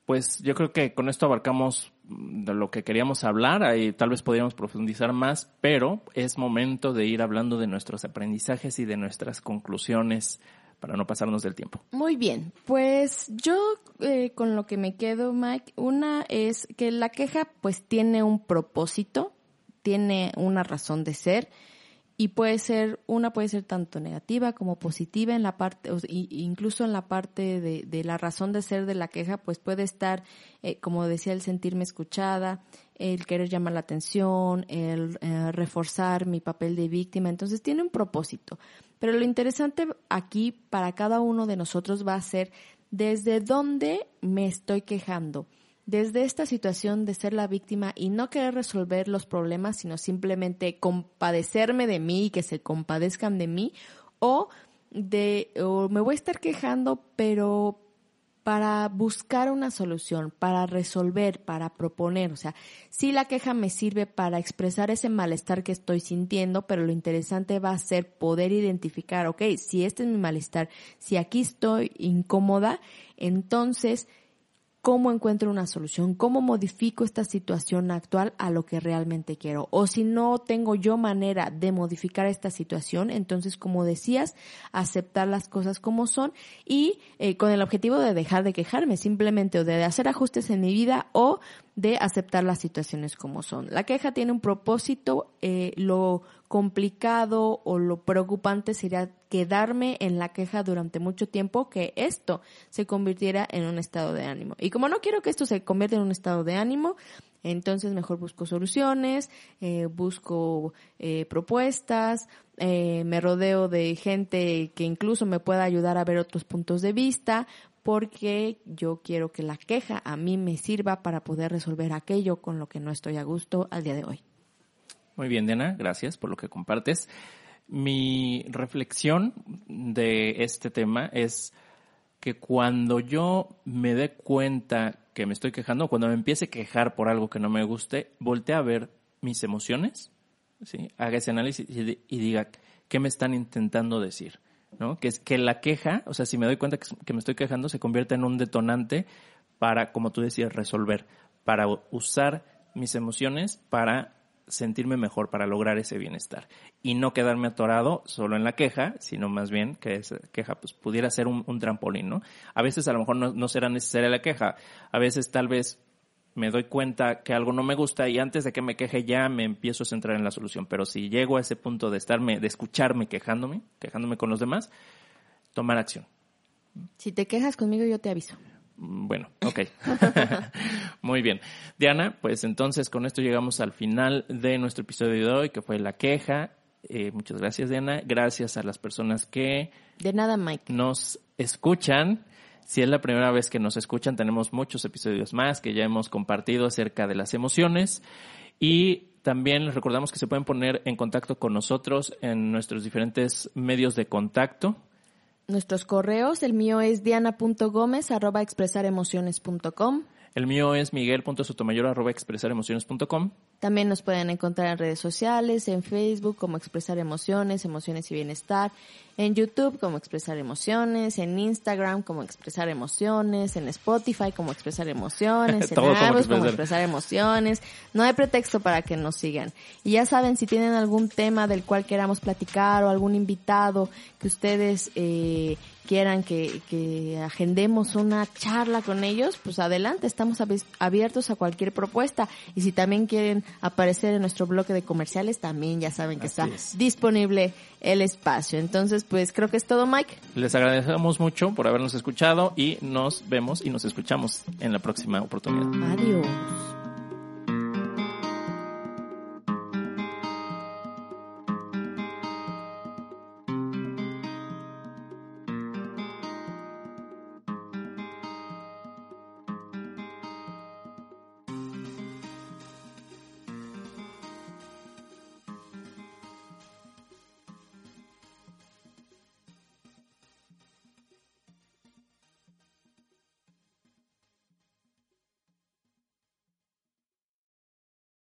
pues yo creo que con esto abarcamos mm, de lo que queríamos hablar, ahí tal vez podríamos profundizar más, pero es momento de ir hablando de nuestros aprendizajes y de nuestras conclusiones para no pasarnos del tiempo. Muy bien, pues yo eh, con lo que me quedo, Mike, una es que la queja pues tiene un propósito, tiene una razón de ser y puede ser, una puede ser tanto negativa como positiva en la parte, o incluso en la parte de, de la razón de ser de la queja, pues puede estar, eh, como decía, el sentirme escuchada, el querer llamar la atención, el eh, reforzar mi papel de víctima, entonces tiene un propósito. Pero lo interesante aquí para cada uno de nosotros va a ser desde dónde me estoy quejando. Desde esta situación de ser la víctima y no querer resolver los problemas, sino simplemente compadecerme de mí y que se compadezcan de mí, o de, o me voy a estar quejando, pero para buscar una solución, para resolver, para proponer. O sea, sí la queja me sirve para expresar ese malestar que estoy sintiendo, pero lo interesante va a ser poder identificar, ok, si este es mi malestar, si aquí estoy incómoda, entonces, ¿cómo encuentro una solución? ¿Cómo modifico esta situación actual a lo que realmente quiero? O si no tengo yo manera de modificar esta situación, entonces, como decías, aceptar las cosas como son y eh, con el objetivo de dejar de quejarme simplemente o de hacer ajustes en mi vida o de aceptar las situaciones como son. La queja tiene un propósito, eh, lo complicado o lo preocupante sería quedarme en la queja durante mucho tiempo, que esto se convirtiera en un estado de ánimo. Y como no quiero que esto se convierta en un estado de ánimo, entonces mejor busco soluciones, eh, busco eh, propuestas, eh, me rodeo de gente que incluso me pueda ayudar a ver otros puntos de vista, porque yo quiero que la queja a mí me sirva para poder resolver aquello con lo que no estoy a gusto al día de hoy. Muy bien, Diana, gracias por lo que compartes. Mi reflexión de este tema es que cuando yo me dé cuenta que me estoy quejando, cuando me empiece a quejar por algo que no me guste, voltee a ver mis emociones, ¿sí? haga ese análisis y, y diga, ¿qué me están intentando decir? ¿no? Que es que la queja, o sea, si me doy cuenta que, que me estoy quejando, se convierte en un detonante para, como tú decías, resolver, para usar mis emociones para sentirme mejor, para lograr ese bienestar. Y no quedarme atorado solo en la queja, sino más bien que esa queja pues, pudiera ser un, un trampolín, ¿no? A veces a lo mejor no, no será necesaria la queja, a veces tal vez me doy cuenta que algo no me gusta y antes de que me queje ya me empiezo a centrar en la solución. Pero si llego a ese punto de estarme, de escucharme quejándome, quejándome con los demás, tomar acción. Si te quejas conmigo, yo te aviso. Bueno, ok. Muy bien. Diana, pues entonces con esto llegamos al final de nuestro episodio de hoy, que fue la queja. Eh, muchas gracias, Diana. Gracias a las personas que De nada, Mike. nos escuchan. Si es la primera vez que nos escuchan, tenemos muchos episodios más que ya hemos compartido acerca de las emociones. Y también les recordamos que se pueden poner en contacto con nosotros en nuestros diferentes medios de contacto. Nuestros correos, el mío es diana.gomez arroba expresaremociones.com. El mío es miguel.sotomayor arroba expresaremociones.com. También nos pueden encontrar en redes sociales, en Facebook como Expresar Emociones, Emociones y Bienestar, en YouTube como Expresar Emociones, en Instagram como Expresar Emociones, en Spotify como Expresar Emociones, en Todo como Expresar. Emociones. No hay pretexto para que nos sigan. Y ya saben, si tienen algún tema del cual queramos platicar o algún invitado que ustedes eh, quieran que, que agendemos una charla con ellos, pues adelante, estamos abiertos a cualquier propuesta. Y si también quieren aparecer en nuestro bloque de comerciales, también ya saben que Así está es. disponible el espacio. Entonces, pues creo que es todo, Mike. Les agradecemos mucho por habernos escuchado y nos vemos y nos escuchamos en la próxima oportunidad. Adiós.